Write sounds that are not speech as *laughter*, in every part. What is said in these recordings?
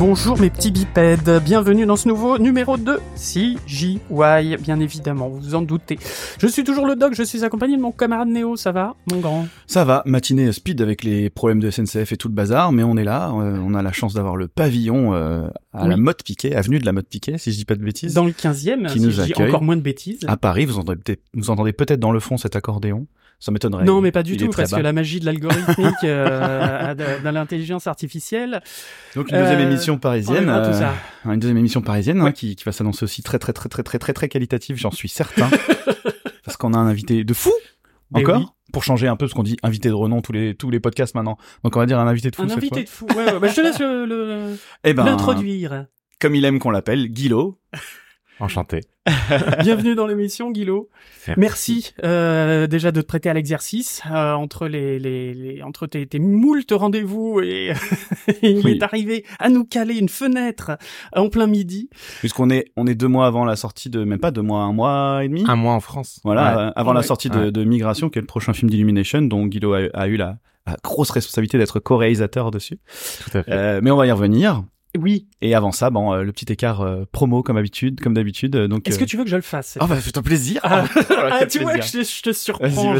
Bonjour mes petits bipèdes, bienvenue dans ce nouveau numéro de CJY, bien évidemment, vous vous en doutez. Je suis toujours le doc, je suis accompagné de mon camarade Néo, ça va, mon grand? Ça va, matinée speed avec les problèmes de SNCF et tout le bazar, mais on est là, euh, on a la chance d'avoir le pavillon euh, à la mode piquée, avenue de la mode piquée, si je dis pas de bêtises. Dans le 15e, qui si nous je dis encore moins de bêtises. À Paris, vous entendez vous entendez peut-être dans le fond cet accordéon. Ça m'étonnerait. Non, mais pas du Il tout, parce bas. que la magie de l'algorithmique, *laughs* euh, de, de l'intelligence artificielle. Donc une deuxième Euh, émission parisienne, tout ça. une deuxième émission parisienne hein, qui, qui va s'annoncer aussi très très très très très très très qualitative, j'en suis certain, *laughs* parce qu'on a un invité de fou Mais encore. oui. Pour changer un peu, parce qu'on dit invité de renom tous les tous les podcasts maintenant. Donc on va dire un invité de fou Un cette invité fois. de fou. Ouais, ouais, bah, je te laisse le- le- Eh ben, l'introduire. comme il aime qu'on l'appelle, Guilo. Enchanté. *laughs* Bienvenue dans l'émission, Guilo. Merci euh, déjà de te prêter à l'exercice euh, entre les, les, les entre tes, tes moultes rendez-vous et *laughs* il Oui. est arrivé à nous caler une fenêtre en plein midi. Puisqu'on est, on est deux mois avant la sortie de, même pas deux mois, un mois et demi. Un mois en France. Voilà, Ouais. euh, avant la sortie de, Ouais. de Migration, qui est le prochain film d'Illumination, dont Guido a, a eu la, la grosse responsabilité d'être co-réalisateur dessus. Tout à fait. Euh, mais on va y revenir. Oui. Et avant ça, bon, euh, le petit écart euh, promo comme habitude, comme d'habitude. euh, Donc. Est-ce euh, que tu veux que je le fasse *laughs* Oh bah fais-toi plaisir. Ah, Ah, tu vois que je, te- je te surprends.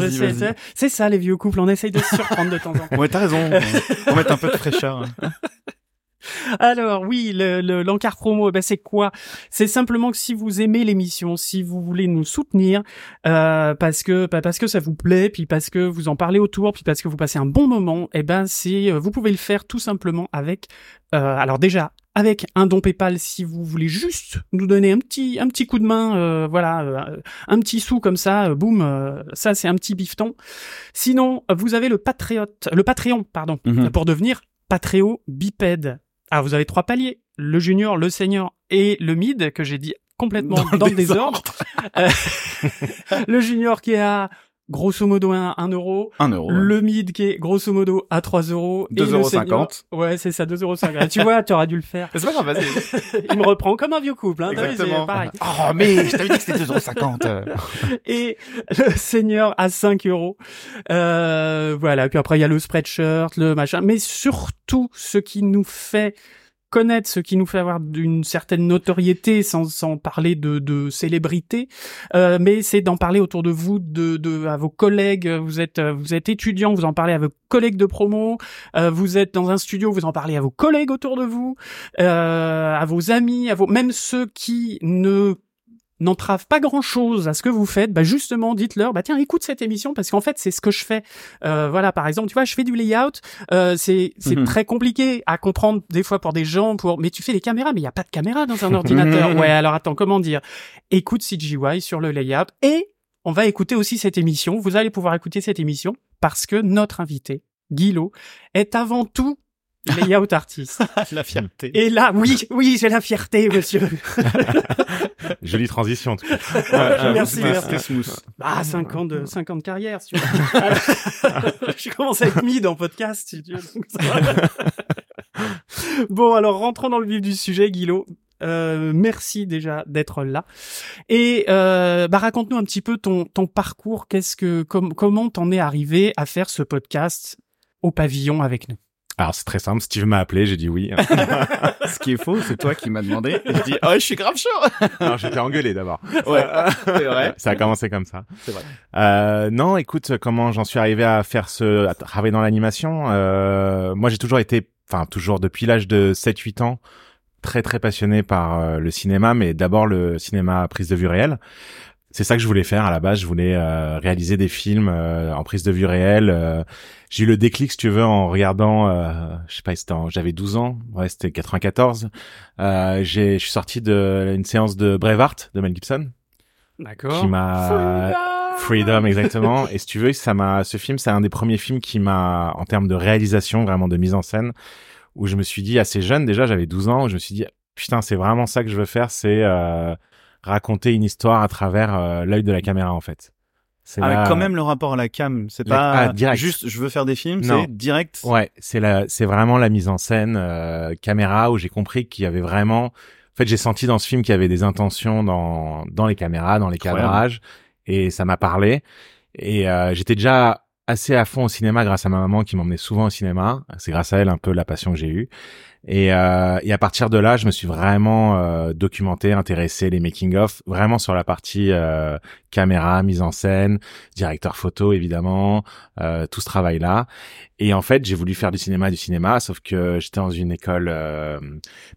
C'est- ça les vieux couples, on essaye de se surprendre de temps en temps. Ouais, t'as raison. *laughs* Pour mettre un peu de fraîcheur. *laughs* Alors oui, le le- l'encart promo, eh ben c'est quoi? C'est simplement que si vous aimez l'émission, si vous voulez nous soutenir, euh, parce que bah, parce que ça vous plaît, puis parce que vous en parlez autour, puis parce que vous passez un bon moment, eh ben c'est euh, vous pouvez le faire tout simplement avec euh, alors déjà avec un don PayPal si vous voulez juste nous donner un petit un petit coup de main, euh, voilà, euh, un petit sou comme ça, euh, boum, euh, ça c'est un petit bifton. Sinon, vous avez le Patriote, le Patreon, pardon, Mhm. pour devenir Patréo bipède. Ah, vous avez trois paliers, le junior, le senior et le mid, que j'ai dit complètement dans, le désordre. Euh, *laughs* le junior qui est à grosso modo à 1 euro, Un euro. ouais. le mid qui est grosso modo à 3 euros. et le 2,50 senior- Ouais, c'est ça, 2,50 euros. tu vois, tu aurais dû le faire. C'est pas grave, vas-y. *laughs* Il me reprend comme un vieux couple, hein. Exactement. pareil. Oh, mais je t'avais dit que c'était 2,50 euros. *laughs* et le senior à 5 euros. Euh, voilà. Puis après, il y a le spreadshirt, le machin. Mais surtout, ce qui nous fait connaître, ce qui nous fait avoir d'une certaine notoriété, sans, sans parler de, de célébrité, euh, mais c'est d'en parler autour de vous, de, de à vos collègues. Vous êtes euh, vous êtes étudiant, vous en parlez à vos collègues de promo. Euh, vous êtes dans un studio, vous en parlez à vos collègues autour de vous, à vos amis, à vos même ceux qui ne n'entravent pas grand chose à ce que vous faites, bah justement, dites-leur, bah tiens, écoute cette émission parce qu'en fait, c'est ce que je fais. Euh, voilà, par exemple, tu vois, je fais du layout, euh, c'est c'est Mhm. très compliqué à comprendre des fois pour des gens, pour mais tu fais des caméras, mais il y a pas de caméra dans un ordinateur. ouais, alors attends, comment dire? Écoute CGY sur le layout et on va écouter aussi cette émission. Vous allez pouvoir écouter cette émission parce que notre invité, Guilo, est avant tout layout artiste. *laughs* La fierté. Et là, oui, oui, j'ai la fierté, monsieur. *laughs* Jolie transition. en tout cas. Merci, c'était- merci. C'était smooth. Ah, 5 ans de, 5 ans de carrière, si tu veux. *laughs* je commence à être mid en podcast, si tu veux. bon, alors, rentrons dans le vif du sujet, Guilo. Euh, merci déjà d'être là. Et euh, bah, raconte-nous un petit peu ton, ton parcours. Qu'est-ce que, com- comment t'en es arrivé à faire ce podcast au pavillon avec nous? Alors c'est très simple. Steve m'a appelé, j'ai dit oui. *laughs* Ce qui est faux, c'est toi qui m'as demandé. Et je dis, oh, je suis grave chaud. *laughs* Alors j'étais engueulé d'abord. Ouais, *laughs* c'est vrai. Ça a commencé comme ça. C'est vrai. Euh, non, écoute, comment j'en suis arrivé à faire ce, à travailler dans l'animation. Euh, moi, j'ai toujours été, enfin toujours depuis l'âge de 7-8 ans, très très passionné par euh, le cinéma, mais d'abord le cinéma à prise de vue réelle. C'est ça que je voulais faire à la base. Je voulais euh, réaliser des films euh, en prise de vue réelle. Euh, j'ai eu le déclic, si tu veux, en regardant, euh, je sais pas, c'était en- j'avais 12 ans, ouais, c'était 94. Euh, j'ai, je suis sorti de une séance de Braveheart de Mel Gibson D'accord. qui m'a Freedom exactement et si tu veux ça m'a ce film c'est un des premiers films qui m'a en termes de réalisation vraiment de mise en scène où je me suis dit assez jeune déjà j'avais 12 ans où je me suis dit putain c'est vraiment ça que je veux faire c'est euh, raconter une histoire à travers euh, l'œil de la caméra en fait c'est mais quand même le rapport à la cam, c'est La- pas ah, direct. juste je veux faire des films, Non. c'est direct. Ouais, c'est la, c'est vraiment la mise en scène euh, caméra où j'ai compris qu'il y avait vraiment. En fait, j'ai senti dans ce film qu'il y avait des intentions dans dans les caméras, dans les Incroyable. cadrages, et ça m'a parlé. Et euh, j'étais déjà assez à fond au cinéma grâce à ma maman qui m'emmenait souvent au cinéma. C'est grâce à elle un peu la passion que j'ai eue. Et, euh, et à partir de là, je me suis vraiment euh, documenté, intéressé les making of, vraiment sur la partie euh, caméra, mise en scène, directeur photo évidemment, euh, tout ce travail là. Et en fait, j'ai voulu faire du cinéma, du cinéma, sauf que j'étais dans une école euh,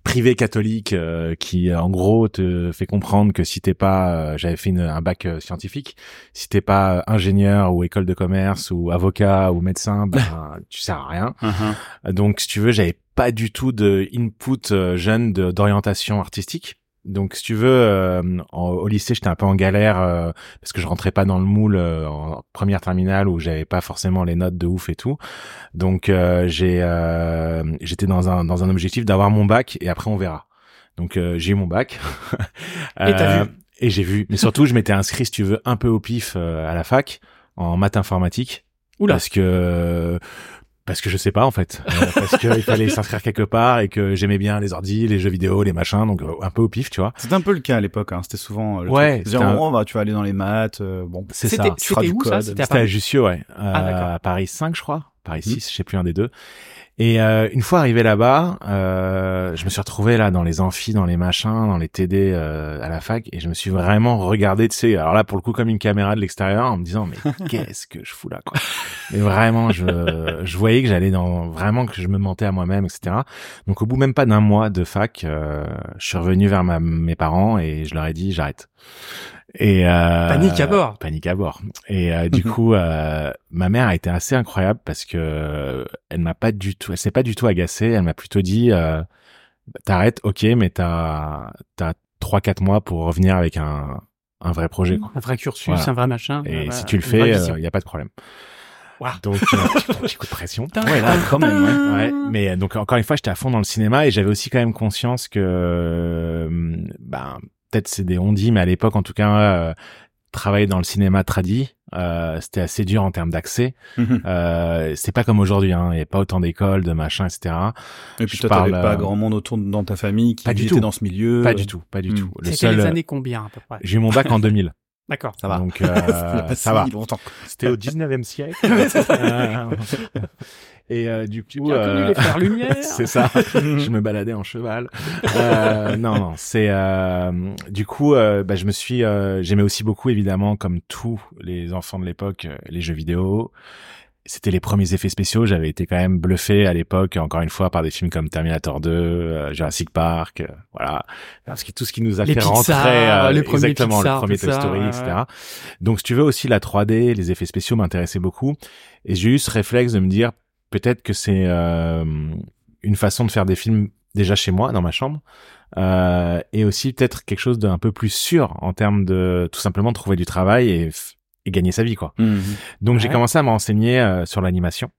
privée catholique euh, qui, en gros, te fait comprendre que si t'es pas, euh, j'avais fait une- un bac euh, scientifique, si t'es pas ingénieur ou école de commerce ou avocat ou médecin, ben *laughs* tu sers à rien. Uh-huh. Donc, si tu veux, j'avais pas du tout de input euh, jeune d'orientation artistique. Donc, si tu veux, euh, en- au lycée, j'étais un peu en galère euh, parce que je rentrais pas dans le moule euh, en première terminale où j'avais pas forcément les notes de ouf et tout. Donc, euh, j'ai, euh, j'étais dans un dans un objectif d'avoir mon bac et après on verra. Donc, euh, j'ai eu mon bac. Et t'as vu Et j'ai vu. Mais surtout, je m'étais inscrit, si tu veux, un peu au pif euh, à la fac en maths informatique Oula. parce que parce que je sais pas en fait Euh, parce qu'il fallait s'inscrire quelque part et que j'aimais bien les ordi les jeux vidéo les machins donc euh, un peu au pif tu vois C'était un peu le cas à l'époque. Hein. C'était souvent. euh, le Ouais, truc. Un- oh, bah, tu vas aller dans les maths. euh, bon. c'est C'était ça c'était où ça? C'était à Jussieu ouais euh, Ah, d'accord. à Paris 5 je crois Paris Mhm. 6 je sais plus un des deux. Et euh, une fois arrivé là-bas euh, je me suis retrouvé là dans les amphis dans les machins dans les TD euh, à la fac et je me suis vraiment regardé tu sais alors là pour le coup comme une caméra de l'extérieur en me disant mais *laughs* qu'est-ce que je fous là quoi. Mais vraiment je je voyais que j'allais dans vraiment que je me mentais à moi-même etc donc au bout même pas d'un mois de fac euh, je suis revenu vers ma, mes parents et je leur ai dit j'arrête et euh, Panique à bord. panique à bord et euh, du Mhm. coup euh, ma mère a été assez incroyable parce que euh, elle m'a pas du tout elle s'est pas du tout agacée elle m'a plutôt dit euh, t'arrêtes ok mais t'as t'as trois quatre mois pour revenir avec un un vrai projet quoi. Un vrai cursus, Voilà. un vrai machin. et euh, si tu le fais il y a pas de problème Waouh. donc euh, *laughs* petit- coup de pression Ouais, là, quand même, ouais. Ouais, mais euh, donc encore une fois, j'étais à fond dans le cinéma et j'avais aussi quand même conscience que, euh, ben, peut-être c'est des on-dit, mais à l'époque, en tout cas, euh, travailler dans le cinéma tradi, euh, c'était assez dur en termes d'accès. Mhm. Euh, c'est pas comme aujourd'hui, hein. Il n'y a pas autant d'écoles, de machins, etc. Et puis Je toi, parle, t'avais pas euh, grand monde autour de- dans ta famille qui Pas du était tout. dans ce milieu. Pas du tout, pas du Hmm. tout. Le C'était seul, les années combien à peu près? j'ai eu mon bac en *laughs* 2000. D'accord. Ça va. Donc, *laughs* euh, ça va. longtemps. C'était au 19e siècle. *laughs* Et euh, du coup, euh, les frères *laughs* Lumière. c'est ça. *laughs* je me baladais en cheval. Euh, non, non, c'est euh, du coup, euh, bah, je me suis, euh, j'aimais aussi beaucoup évidemment, comme tous les enfants de l'époque, les jeux vidéo. C'était les premiers effets spéciaux. J'avais été quand même bluffé à l'époque, encore une fois, par des films comme Terminator 2, euh, Jurassic Park, voilà, parce que tout ce qui nous a Les fait Pixar, rentrer, euh, les exactement, Pixar, le premier tout Toy Story, etc. Donc, si tu veux aussi la 3D, les effets spéciaux m'intéressaient beaucoup, et j'ai eu ce réflexe de me dire peut-être que c'est euh, une façon de faire des films déjà chez moi dans ma chambre euh, et aussi peut-être quelque chose d'un peu plus sûr en termes de tout simplement de trouver du travail et, gagner sa vie quoi. Mhm. Donc j'ai commencé à me renseigner euh, sur l'animation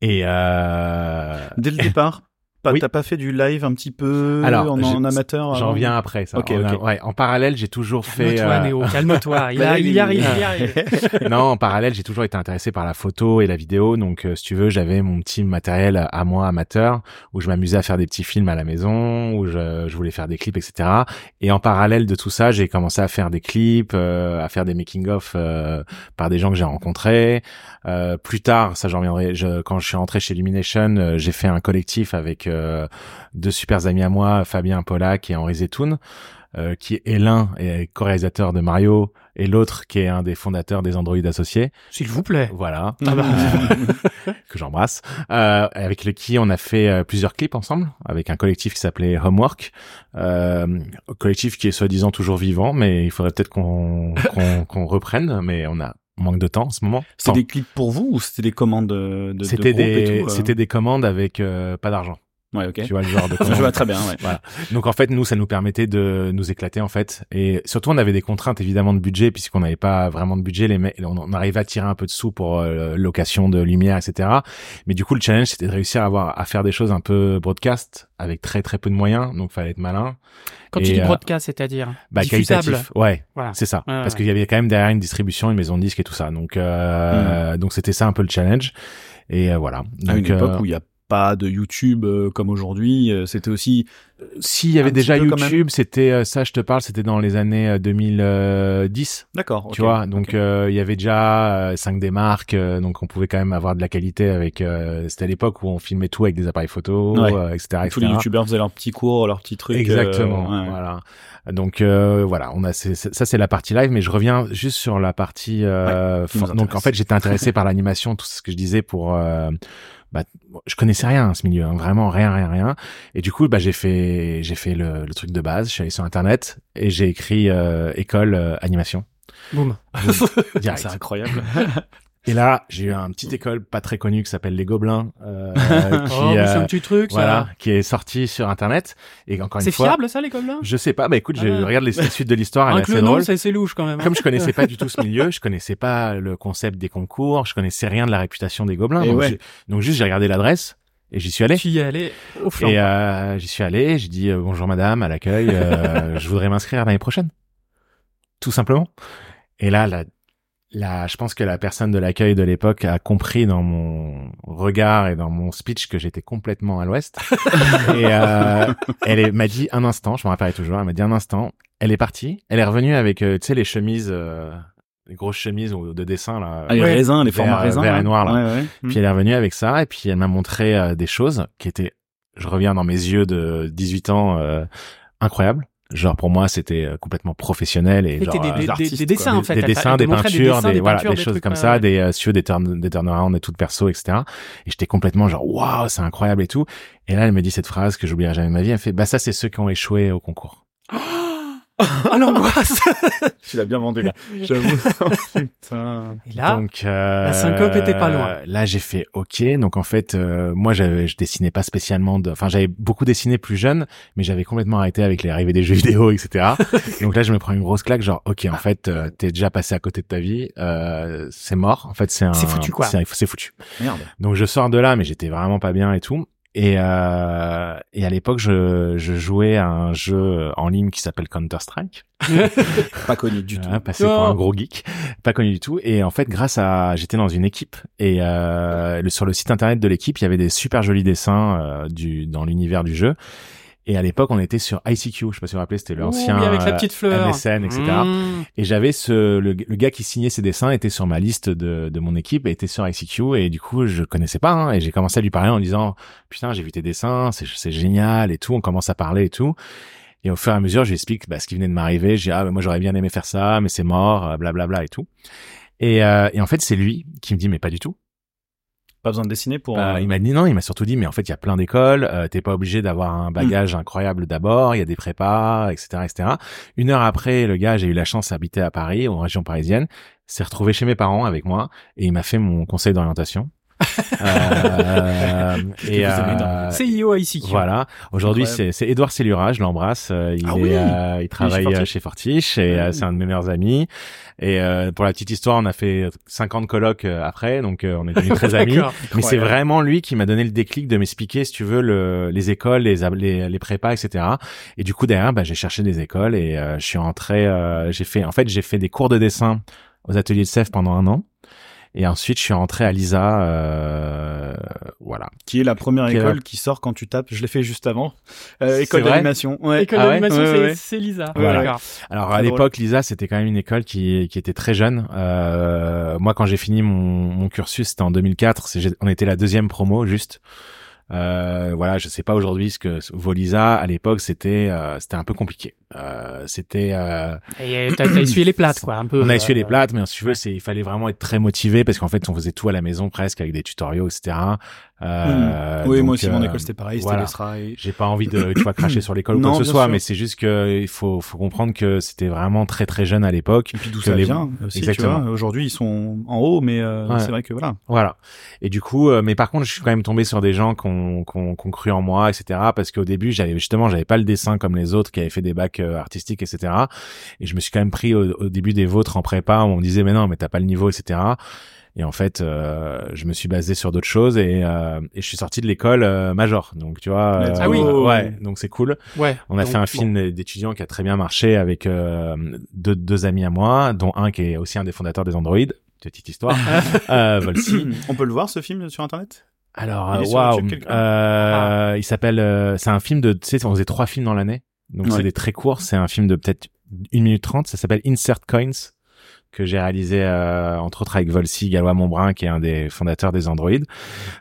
et Dès le départ, pas, Oui. t'as pas fait du live un petit peu Alors, en, amateur j'en viens après ça. Ok, En- ok. ouais, en parallèle j'ai toujours fait Calme-toi, euh, Néo, calme-toi. *laughs* Il, a- il- il y arrive, il y arrive. *laughs* non, en parallèle, j'ai toujours été intéressé par la photo et la vidéo. Donc, euh, si tu veux, j'avais mon petit matériel à moi amateur où je m'amusais à faire des petits films à la maison, où je, je voulais faire des clips, etc. Et en parallèle de tout ça, j'ai commencé à faire des clips, euh, à faire des making-of euh, par des gens que j'ai rencontrés. Euh, plus tard, ça j'en reviendrai. Je, quand je suis rentré chez Illumination, euh, j'ai fait un collectif avec euh, deux super amis à moi, Fabien Pollack et Henri Zetoun, euh, qui est l'un est co-réalisateur de Mario et l'autre qui est un des fondateurs des Android associés. S'il vous plaît. Voilà, Ah bah. *laughs* que j'embrasse. Euh, avec le qui on a fait euh, plusieurs clips ensemble, avec un collectif qui s'appelait Homework, euh, collectif qui est soi-disant toujours vivant, mais il faudrait peut-être qu'on *laughs* qu'on qu'on reprenne, mais on a manque de temps en ce moment. C'était des clips pour vous ou c'était des commandes de, de, de C'était groupe et des tout, euh c'était des commandes avec euh, pas d'argent. Ouais, ok. Tu vois le genre de *laughs* Je vois très bien, ouais. Voilà. Donc en fait, nous, ça nous permettait de nous éclater en fait, et surtout on avait des contraintes évidemment de budget puisqu'on n'avait pas vraiment de budget. Les on, on arrivait à tirer un peu de sous pour euh, location de lumière, etc. Mais du coup, le challenge c'était de réussir à avoir à faire des choses un peu broadcast avec très très peu de moyens. Donc fallait être malin. Quand Et, tu dis euh, broadcast, c'est-à-dire Bah, diffusable. qualitatif. Ouais, Voilà. c'est ça. Ouais, Parce ouais. qu'il y avait quand même derrière une distribution, une maison de disques et tout ça. Donc euh, donc c'était ça un peu le challenge. Et euh, voilà. À une Donc, euh, époque où il y a pas de YouTube euh, comme aujourd'hui. euh, C'était aussi S'il y avait déjà. YouTube, c'était euh, ça, je te parle, c'était dans les années euh, 2010. d'accord. Tu vois, donc euh, il y avait déjà euh, 5D marques, euh, donc on pouvait quand même avoir de la qualité avec. euh, c'était à l'époque où on filmait tout avec des appareils photo, Ouais. euh, etc., Tous les youtubeurs faisaient leurs petits cours, leurs petits trucs. euh, Exactement. ouais. Voilà. Donc euh, voilà, on a ça c'est la partie live, mais je reviens juste sur la partie. Euh, for- donc en fait, j'étais intéressé par l'animation, tout ce que je disais pour. Bah, je connaissais rien à ce milieu, hein, vraiment rien, rien, rien. Et du coup, bah j'ai fait j'ai fait le, le truc de base. Je suis allé sur internet et j'ai écrit euh, école euh, animation. Boum. *laughs* Direct. C'est incroyable. *laughs* Et là, j'ai eu un petite école pas très connue qui s'appelle Les Gobelins, euh, *laughs* qui, oh, c'est euh, un petit truc, voilà, ça. qui est sorti sur internet. Et encore une C'est fois, fiable, ça, les là je sais pas. Bah écoute, je Ah. regarde les les suites de l'histoire, elle est assez drôle. c'est c'est louche quand même. hein. Comme je connaissais pas du tout ce *laughs* milieu, je connaissais pas le concept des concours, je connaissais rien de la réputation des Gobelins. Donc, ouais. j'ai- donc juste j'ai regardé l'adresse et j'y suis allé. Tu y es allé au flanc. Et euh, j'y suis allé, j'ai dit euh, bonjour madame à l'accueil, euh, *laughs* je voudrais m'inscrire l'année prochaine. Tout simplement. Et là, la, la, je pense que la personne de l'accueil de l'époque a compris dans mon regard et dans mon speech que j'étais complètement à l'ouest. *laughs* et euh, elle est- m'a dit un instant, je me rappelle toujours, elle m'a dit un instant, elle est partie, elle est revenue avec, euh, tu sais, les chemises, euh, les grosses chemises ou de dessin là. Ah, les Ouais. raisins, les Vert- formats raisins. vert et noir, là. Ouais, ouais. Puis elle est revenue avec ça et puis elle m'a montré euh, des choses qui étaient, je reviens dans mes yeux de 18 ans, euh, incroyables. Genre pour moi c'était euh, complètement professionnel et genre, des, euh, des- des- artistes, des dessins, en fait. des dessins, des peintures, des, voilà, des choses comme ça, des euh, veux, des turn des turnarounds et tout perso, etc. Et j'étais complètement genre waouh, c'est incroyable et tout. Et là elle me dit cette phrase que j'oublierai jamais de ma vie. Elle fait bah ça c'est ceux qui ont échoué au concours. *laughs* Ah, l'angoisse *laughs* Tu l'as bien vendu là. J'avoue. *laughs* Putain. Et là, Donc euh, la syncope était pas loin. Là, j'ai fait OK. Donc en fait, euh, moi, j'avais, je dessinais pas spécialement. De... Enfin, j'avais beaucoup dessiné plus jeune, mais j'avais complètement arrêté avec l'arrivée des jeux vidéo, etc. donc là, je me prends une grosse claque. Genre, OK, en fait, euh, t'es déjà passé à côté de ta vie. Euh, c'est mort. En fait, c'est un. C'est foutu, quoi. C'est foutu. Merde. Donc je sors de là, mais j'étais vraiment pas bien et tout. Et, euh, et à l'époque, je, je jouais à un jeu en ligne qui s'appelle Counter Strike. *laughs* Pas connu du tout. Hein, passé pour un gros geek, pas connu du tout. Et en fait, grâce à, j'étais dans une équipe et euh, sur le site internet de l'équipe, il y avait des super jolis dessins euh, du dans l'univers du jeu. Et à l'époque, on était sur ICQ. Je sais pas si vous vous rappelez, c'était l'ancien avec la petite fleur. MSN, etc. Mmh. Et j'avais ce le, le gars qui signait ces dessins était sur ma liste de, de mon équipe et était sur ICQ et du coup je connaissais pas hein, et j'ai commencé à lui parler en disant putain j'ai vu tes dessins c'est c'est génial et tout on commence à parler et tout et au fur et à mesure je lui explique bah, ce qui venait de m'arriver j'ai ah mais moi j'aurais bien aimé faire ça mais c'est mort euh, blablabla et tout et, euh, et en fait c'est lui qui me dit mais pas du tout Pas besoin de dessiner pour. euh, euh, il m'a dit non, il m'a surtout dit mais en fait il y a plein d'écoles, euh, t'es pas obligé d'avoir un bagage incroyable d'abord, il y a des prépas, etc., etc. Une heure après, le gars, j'ai eu la chance d'habiter à Paris, en région parisienne, s'est retrouvé chez mes parents avec moi et il m'a fait mon conseil d'orientation. Euh, et euh, CIO ICQ. voilà. Aujourd'hui, c'est c'est Édouard Cellura, je l'embrasse. euh, il Ah est, oui euh, il travaille euh, chez Fortiche et Mm. c'est un de mes meilleurs amis. Et euh, pour la petite histoire, on a fait 50 colloques après, donc on est devenus très *laughs* amis. Mais c'est vraiment lui qui m'a donné le déclic de m'expliquer, si tu veux, le, les écoles, les, les, les prépas, etc. Et du coup, derrière, bah, j'ai cherché des écoles et euh, je suis rentré. euh, j'ai fait, en fait, j'ai fait des cours de dessin aux ateliers de CEF pendant un an. Et ensuite, je suis rentré à l'ISA. Euh, voilà. Qui est la première école qui sort quand tu tapes. Je l'ai fait juste avant. Euh, école d'animation. Ouais. École Ah ouais d'animation, Ouais, c'est ouais. c'est Lisa. Voilà. Alors à l'époque, l'ISA, c'était quand même une école qui, qui était très jeune. Euh, moi, quand j'ai fini mon, mon cursus, c'était en 2004. c'est- j'ai- On était la deuxième promo, juste. Euh, voilà, je sais pas aujourd'hui ce que vaut l'ISA. À l'époque, c'était euh, c'était un peu compliqué. Euh, c'était euh, Et euh, t'as t'as essuyé les plates, quoi, un peu. on a essuyé euh, les plates, mais si tu veux, c'est il fallait vraiment être très motivé parce qu'en fait, on faisait tout à la maison presque avec des tutoriaux, etc. Euh, oui, donc, moi aussi, mon euh, école, c'était pareil. C'était voilà. j'ai pas envie de tu vois cracher sur l'école ou *clears throat* quoi que ce soit, sûr. mais c'est juste que il faut faut comprendre que c'était vraiment très très jeune à l'époque. Et puis d'où ça les- vient aussi. Aujourd'hui, ils sont en haut, mais euh, Ouais. c'est vrai que voilà. Voilà. Et du coup, euh, mais par contre, je suis quand même tombé sur des gens qui ont, qui ont cru en moi, etc. Parce qu'au début, j'avais justement, j'avais pas le dessin comme les autres qui avaient fait des bacs euh, artistiques, etc. Et je me suis quand même pris au, au début des vôtres en prépa où on me disait mais non, mais t'as pas le niveau, etc. Et en fait, euh, je me suis basé sur d'autres choses et, euh, et je suis sorti de l'école euh, major. Donc tu vois, euh, Ah oui. ouais, donc c'est cool. Ouais. On a Donc, fait un bon. film d'étudiants qui a très bien marché avec euh, deux, deux amis à moi, dont un qui est aussi un des fondateurs des Android. Petite histoire. *laughs* euh, Volsi. *clears throat* On peut le voir ce film sur internet? Alors, Il euh, waouh, euh, il s'appelle, euh, c'est un film de, tu sais, on faisait trois films dans l'année, donc Ouais. c'est des très courts. C'est un film de peut-être une minute trente. Ça s'appelle Insert Coins que j'ai réalisé euh, entre autres avec Volsi Galois Montbrun, qui est un des fondateurs des Android.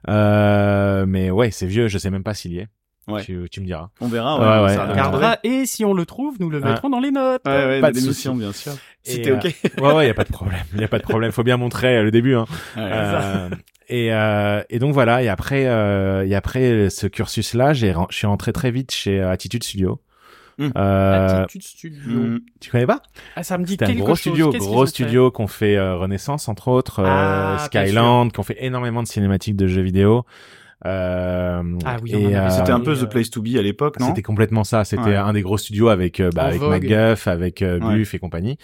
Euh, mais ouais, c'est vieux. Je sais même pas s'il y est. Ouais. Tu, tu me diras. On verra. Ouais, ouais, ça euh, regardera. Et si on le trouve, nous le Ouais. mettrons dans les notes. Ouais, ouais, Pas de l'émission, souci. bien sûr. Si t'es euh, ok. *laughs* Ouais, ouais, y a pas de problème. Y a pas de problème. Faut bien montrer euh, le début. Hein. Ouais. Euh, et, euh, et donc voilà. Et après, euh, et après ce cursus-là, j'ai, je suis rentré très vite chez euh, Attitude Studio. Mm. Euh, Attitude Studio. Mm. tu connais pas? Ah, ça me dit C'était un quelque gros chose. studio, Qu'est-ce gros ont fait? studio qu'on fait euh, Renaissance entre autres, euh, Ah, Skyland, qu'on fait énormément de cinématiques de jeux vidéo. Euh, Ah oui, euh, C'était un peu euh, The Place to Be à l'époque, non? C'était complètement ça. C'était Ouais. un des gros studios avec euh, bah, avec. MacGuff, avec euh, Ouais. Buff et compagnie.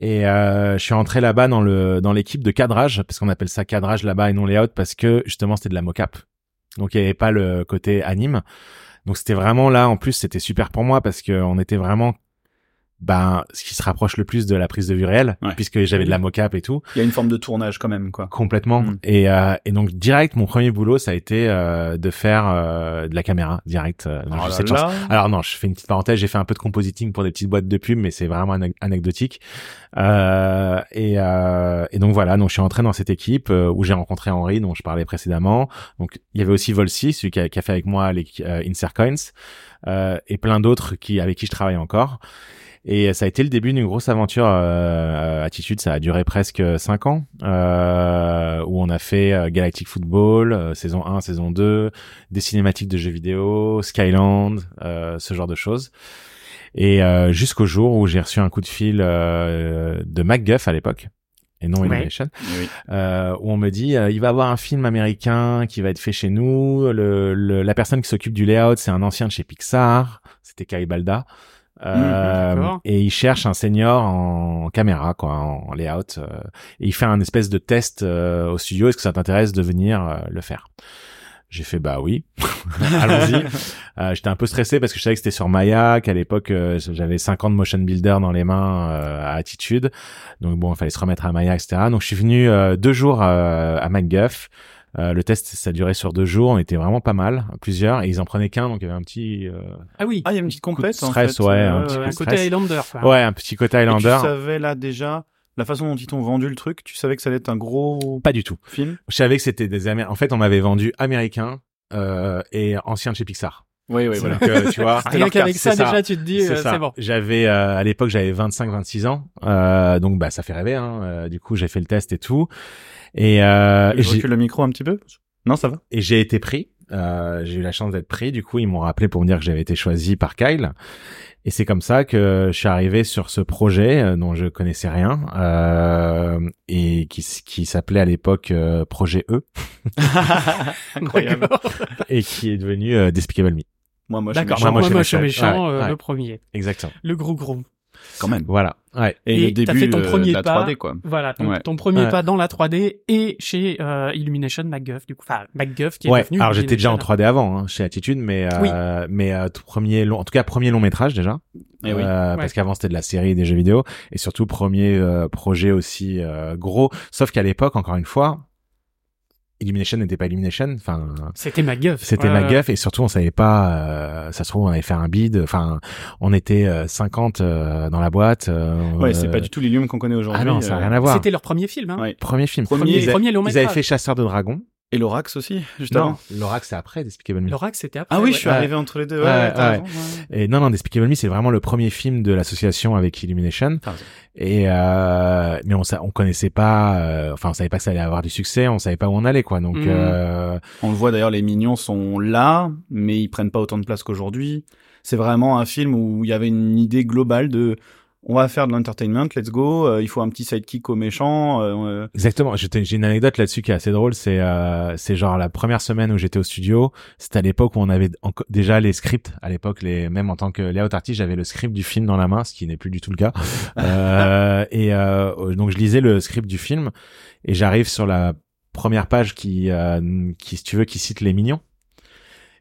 Et euh, je suis entré là-bas dans le dans l'équipe de cadrage parce qu'on appelle ça cadrage là-bas et non layout parce que justement c'était de la mocap. Donc il y avait pas le côté anime. Donc c'était vraiment là en plus c'était super pour moi parce que on était vraiment ben ce qui se rapproche le plus de la prise de vue réelle Ouais. puisque j'avais de la mocap et tout Il y a une forme de tournage quand même, quoi. complètement Mm. et euh, et donc direct mon premier boulot ça a été euh, de faire euh, de la caméra direct euh, donc Oh cette chance. Alors non, je fais une petite parenthèse, j'ai fait un peu de compositing pour des petites boîtes de pub, mais c'est vraiment ane- anecdotique. Euh, et, euh, et donc voilà, donc je suis entré dans cette équipe où j'ai rencontré Henri, dont je parlais précédemment. Donc il y avait aussi Volsi, celui qui a, qui a fait avec moi les euh, Insert Coins, euh, et plein d'autres qui avec qui je travaille encore. Et ça a été le début d'une grosse aventure euh, Attitude. Ça a duré presque cinq ans, euh, où on a fait euh, Galactic Football, euh, saison 1, saison 2, des cinématiques de jeux vidéo, Skyland, euh, ce genre de choses. Et euh, jusqu'au jour où j'ai reçu un coup de fil euh, de MacGuff à l'époque, et non Ouais. Illumination, Oui. euh, où on me dit euh, il va y avoir un film américain qui va être fait chez nous. Le, le- la personne qui s'occupe du layout, c'est un ancien de chez Pixar, c'était Kai Balda. Euh, d'accord. et il cherche un senior en caméra, quoi, en layout. euh, et il fait un espèce de test euh, au studio. Est-ce que ça t'intéresse de venir le faire? J'ai fait bah oui, *laughs* allons-y. *laughs* J'étais un peu stressé parce que je savais que c'était sur Maya, qu'à l'époque j'avais 50 motion builder dans les mains à Attitude. Donc bon, il fallait se remettre à Maya, etc. Donc je suis venu deux jours à MacGuff. Euh, le test, ça durait sur deux jours. On était vraiment pas mal, plusieurs, et ils en prenaient qu'un, donc il y avait un petit, euh, Ah oui. Ah, il y a une petite Coup de compète, en stress, fait. ouais, Euh, un petit un coup de côté stress. Highlander. quoi. ouais, un petit côté Et Highlander. tu savais là déjà la façon dont ils t'ont vendu le truc. Tu savais que ça allait être un gros Pas du tout. film? Je savais que c'était des Américains. En fait, on m'avait vendu américain euh, et ancien de chez Pixar. Oui, oui, Donc, euh, tu vois. *laughs* Rien qu'avec ça, déjà, tu te dis, C'est euh, c'est bon. J'avais euh, à l'époque j'avais 25 26 ans. Euh, donc bah ça fait rêver hein. Euh, du coup, j'ai fait le test et tout. Et euh, et Je j'ai recule le micro un petit peu? Non, ça va. et j'ai été pris. Euh, j'ai eu la chance d'être pris. Du coup, ils m'ont rappelé pour me dire que j'avais été choisi par Kyle. Et c'est comme ça que je suis arrivé sur ce projet euh, dont je connaissais rien euh, et qui, s'appelait à l'époque euh, Projet E *laughs* Incroyable. *laughs* Et qui est devenu euh, Despicable Me. Moi, moi, je suis D'accord. méchant. moi, Moi, je moi, suis méchant. méchant, Ouais, euh, ouais. le premier. Exactement. Le gros gros. Quand même. Voilà. Ouais. Et, Et le début t'as fait ton euh, premier de la pas. 3D, quoi. Voilà, ton, Ouais. ton premier Ouais. pas dans la 3D et chez euh, Illumination MacGuff, du coup. Enfin, MacGuff qui est Ouais. devenu Alors j'étais déjà en Illumination. 3D avant hein, chez Attitude, mais euh, mais euh, tout premier long, en tout cas premier long métrage déjà. Eh oui. Euh, Parce qu'avant c'était de la série et des jeux vidéo et surtout premier euh, projet aussi euh, gros. Sauf qu'à l'époque, encore une fois, Illumination n'était pas Illumination. Enfin, C'était MacGuff. c'était Ouais, MacGuff et surtout on savait pas. euh, ça se trouve on avait fait un bid. Enfin, on était euh, 50 euh, dans la boîte. euh, Ouais, c'est euh, pas du tout l'Illume qu'on connaît aujourd'hui. Ah non, ça n'a euh, rien à voir. C'était leur premier film, hein. Ouais. Premier film. Premier- ils, a- premier long ils avaient fait Chasseur de dragons. Et l'Orax aussi, juste avant. L'Orax c'est après Despicable Me. L'Orax, c'était après. Ah oui, ouais. je suis Ouais. arrivé entre les deux. Ouais, Ouais, ouais, t'as ouais. raison, ouais. Et non, non, Despicable Me, c'est vraiment le premier film de l'association avec Illumination. Et euh, mais on sa- on connaissait pas, euh, enfin on savait pas que ça allait avoir du succès, on savait pas où on allait quoi. Donc Mhm. euh, On le voit d'ailleurs, les mignons sont là, mais ils prennent pas autant de place qu'aujourd'hui. C'est vraiment un film où il y avait une idée globale de on va faire de l'entertainment, let's go. euh, il faut un petit sidekick au méchant. euh, euh, exactement. J'ai une anecdote là-dessus qui est assez drôle. C'est euh, c'est genre la première semaine où j'étais au studio. C'était à l'époque où on avait déjà les scripts. À l'époque, les même en tant que layout artist, j'avais le script du film dans la main, ce qui n'est plus du tout le cas. *laughs* Euh, et euh, donc je lisais le script du film et j'arrive sur la première page qui euh, qui si tu veux qui cite les mignons.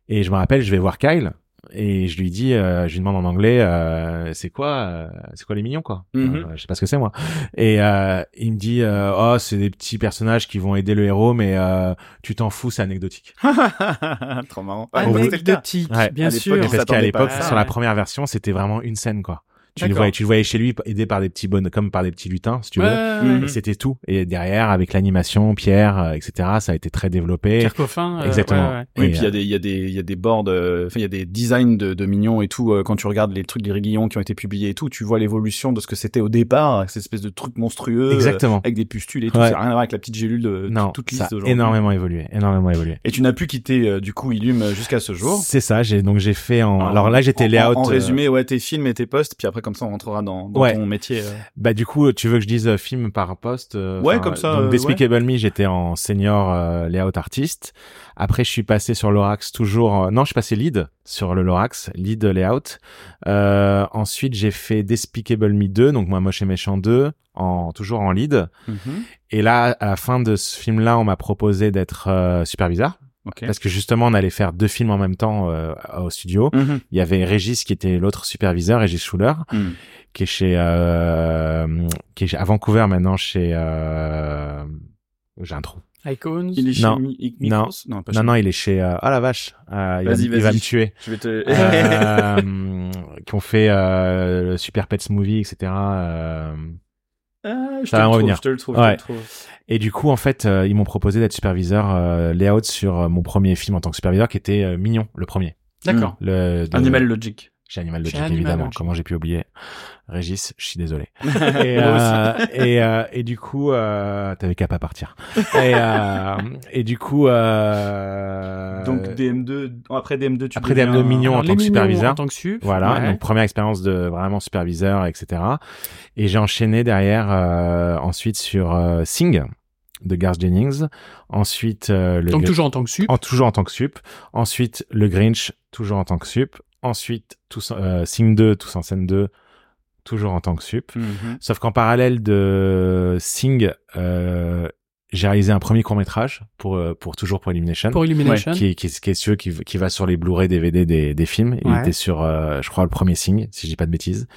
Et je me rappelle, je vais voir Kyle. Et je lui dis, euh, je lui demande en anglais, euh, c'est quoi, euh, c'est quoi les mignons quoi Mhm. Euh, Je sais pas ce que c'est moi. Et euh, il me dit, euh, oh c'est des petits personnages qui vont aider le héros, mais euh, tu t'en fous, c'est anecdotique. *laughs* Trop marrant. Ah. Anecdotique, Ouais, bien sûr. parce qu'à l'époque, sur la première version, c'était vraiment une scène quoi. Tu le voyais, tu le voyais chez lui aidé par des petits bonnes, comme par des petits lutins, si tu veux. Ouais, ouais, c'était tout. Et derrière, avec l'animation, Pierre, euh, etc., ça a été très développé. Pierre Coffin. euh, Exactement. ouais, ouais. Oui, Et, puis il y a des, il y a des, il y a des boards, euh, enfin il y a des designs de, de mignons et tout. euh, quand tu regardes les trucs, les riguillons qui ont été publiés et tout, tu vois l'évolution de ce que c'était au départ, cette espèce de truc monstrueux, euh, Exactement. avec des pustules et tout. Ouais. Ça n'a rien à voir avec la petite gélule de non, toute ça liste aujourd'hui. énormément évolué, énormément évolué. Et tu n'as plus quitté euh, du coup Illum jusqu'à ce jour. C'est ça. J'ai donc j'ai fait en. En- Alors là, j'étais layout. En, en euh, résumé, ouais, tes films et tes posts, puis après comme ça on rentrera dans, dans Ouais. ton métier. euh. Bah du coup, tu veux que je dise euh, film par poste euh, Ouais, comme ça, Donc euh, Despicable Me, j'étais en senior layout artiste. Après, je suis passé sur Lorax toujours. non, je suis passé lead sur le Lorax, lead layout. Euh, ensuite, j'ai fait Despicable Me 2, donc moi moche et méchant 2, en toujours en lead. Et là, à la fin de ce film-là, on m'a proposé d'être euh, superviseur Ok. parce que justement, on allait faire deux films en même temps euh, au studio. Mhm. Il y avait Régis qui était l'autre superviseur, Régis Schuller, Mhm. qui est chez euh, qui est à Vancouver maintenant chez euh, j'ai un trou. Icons. Il est chez Non. Mi- Mi- Non. Non, pas Non chez non, il est chez euh, ah la vache, euh, il, va, Vas-y, il va vas-y. me tuer. Je vais te. Euh, *laughs* qui ont fait euh, le Super Pets Movie, etc. euh. Ah, je Ça te va trouve, revenir. Je te le trouve. Ouais. Je te le trouve. Et du coup, en fait, euh, ils m'ont proposé d'être superviseur euh, layout sur euh, mon premier film en tant que superviseur, qui était euh, Mignon, le premier. D'accord. Le de- Animal Logic. Chez Animal Chez Logic, Animal évidemment. Logic. Comment j'ai pu oublier Régis, je suis désolé. *laughs* et, euh, *laughs* et, euh, et du coup, euh, t'avais qu'à pas partir. Et, euh, et du coup, euh, Donc DM2, après DM2, tu après deviens DM2 un- mignon en tant que superviseur. En tant que sup. Voilà, ouais. donc première expérience de vraiment superviseur, etc. Et j'ai enchaîné derrière euh, ensuite sur euh, Sing de Garth Jennings. Ensuite, euh, le Donc toujours en tant que sup. en, toujours en tant que sup. Ensuite, le Grinch, toujours en tant que sup. Ensuite, tous, euh, Sing 2, tous en scène 2, toujours en tant que sup. Mhm. Sauf qu'en parallèle de Sing, euh, j'ai réalisé un premier court métrage pour euh, pour toujours pour Illumination, Pour Illumination. qui est qui est, qui est celui qui, qui va sur les Blu-ray DVD des des films. Il Ouais. était sur, euh, je crois, le premier Sing, si je dis pas de bêtises.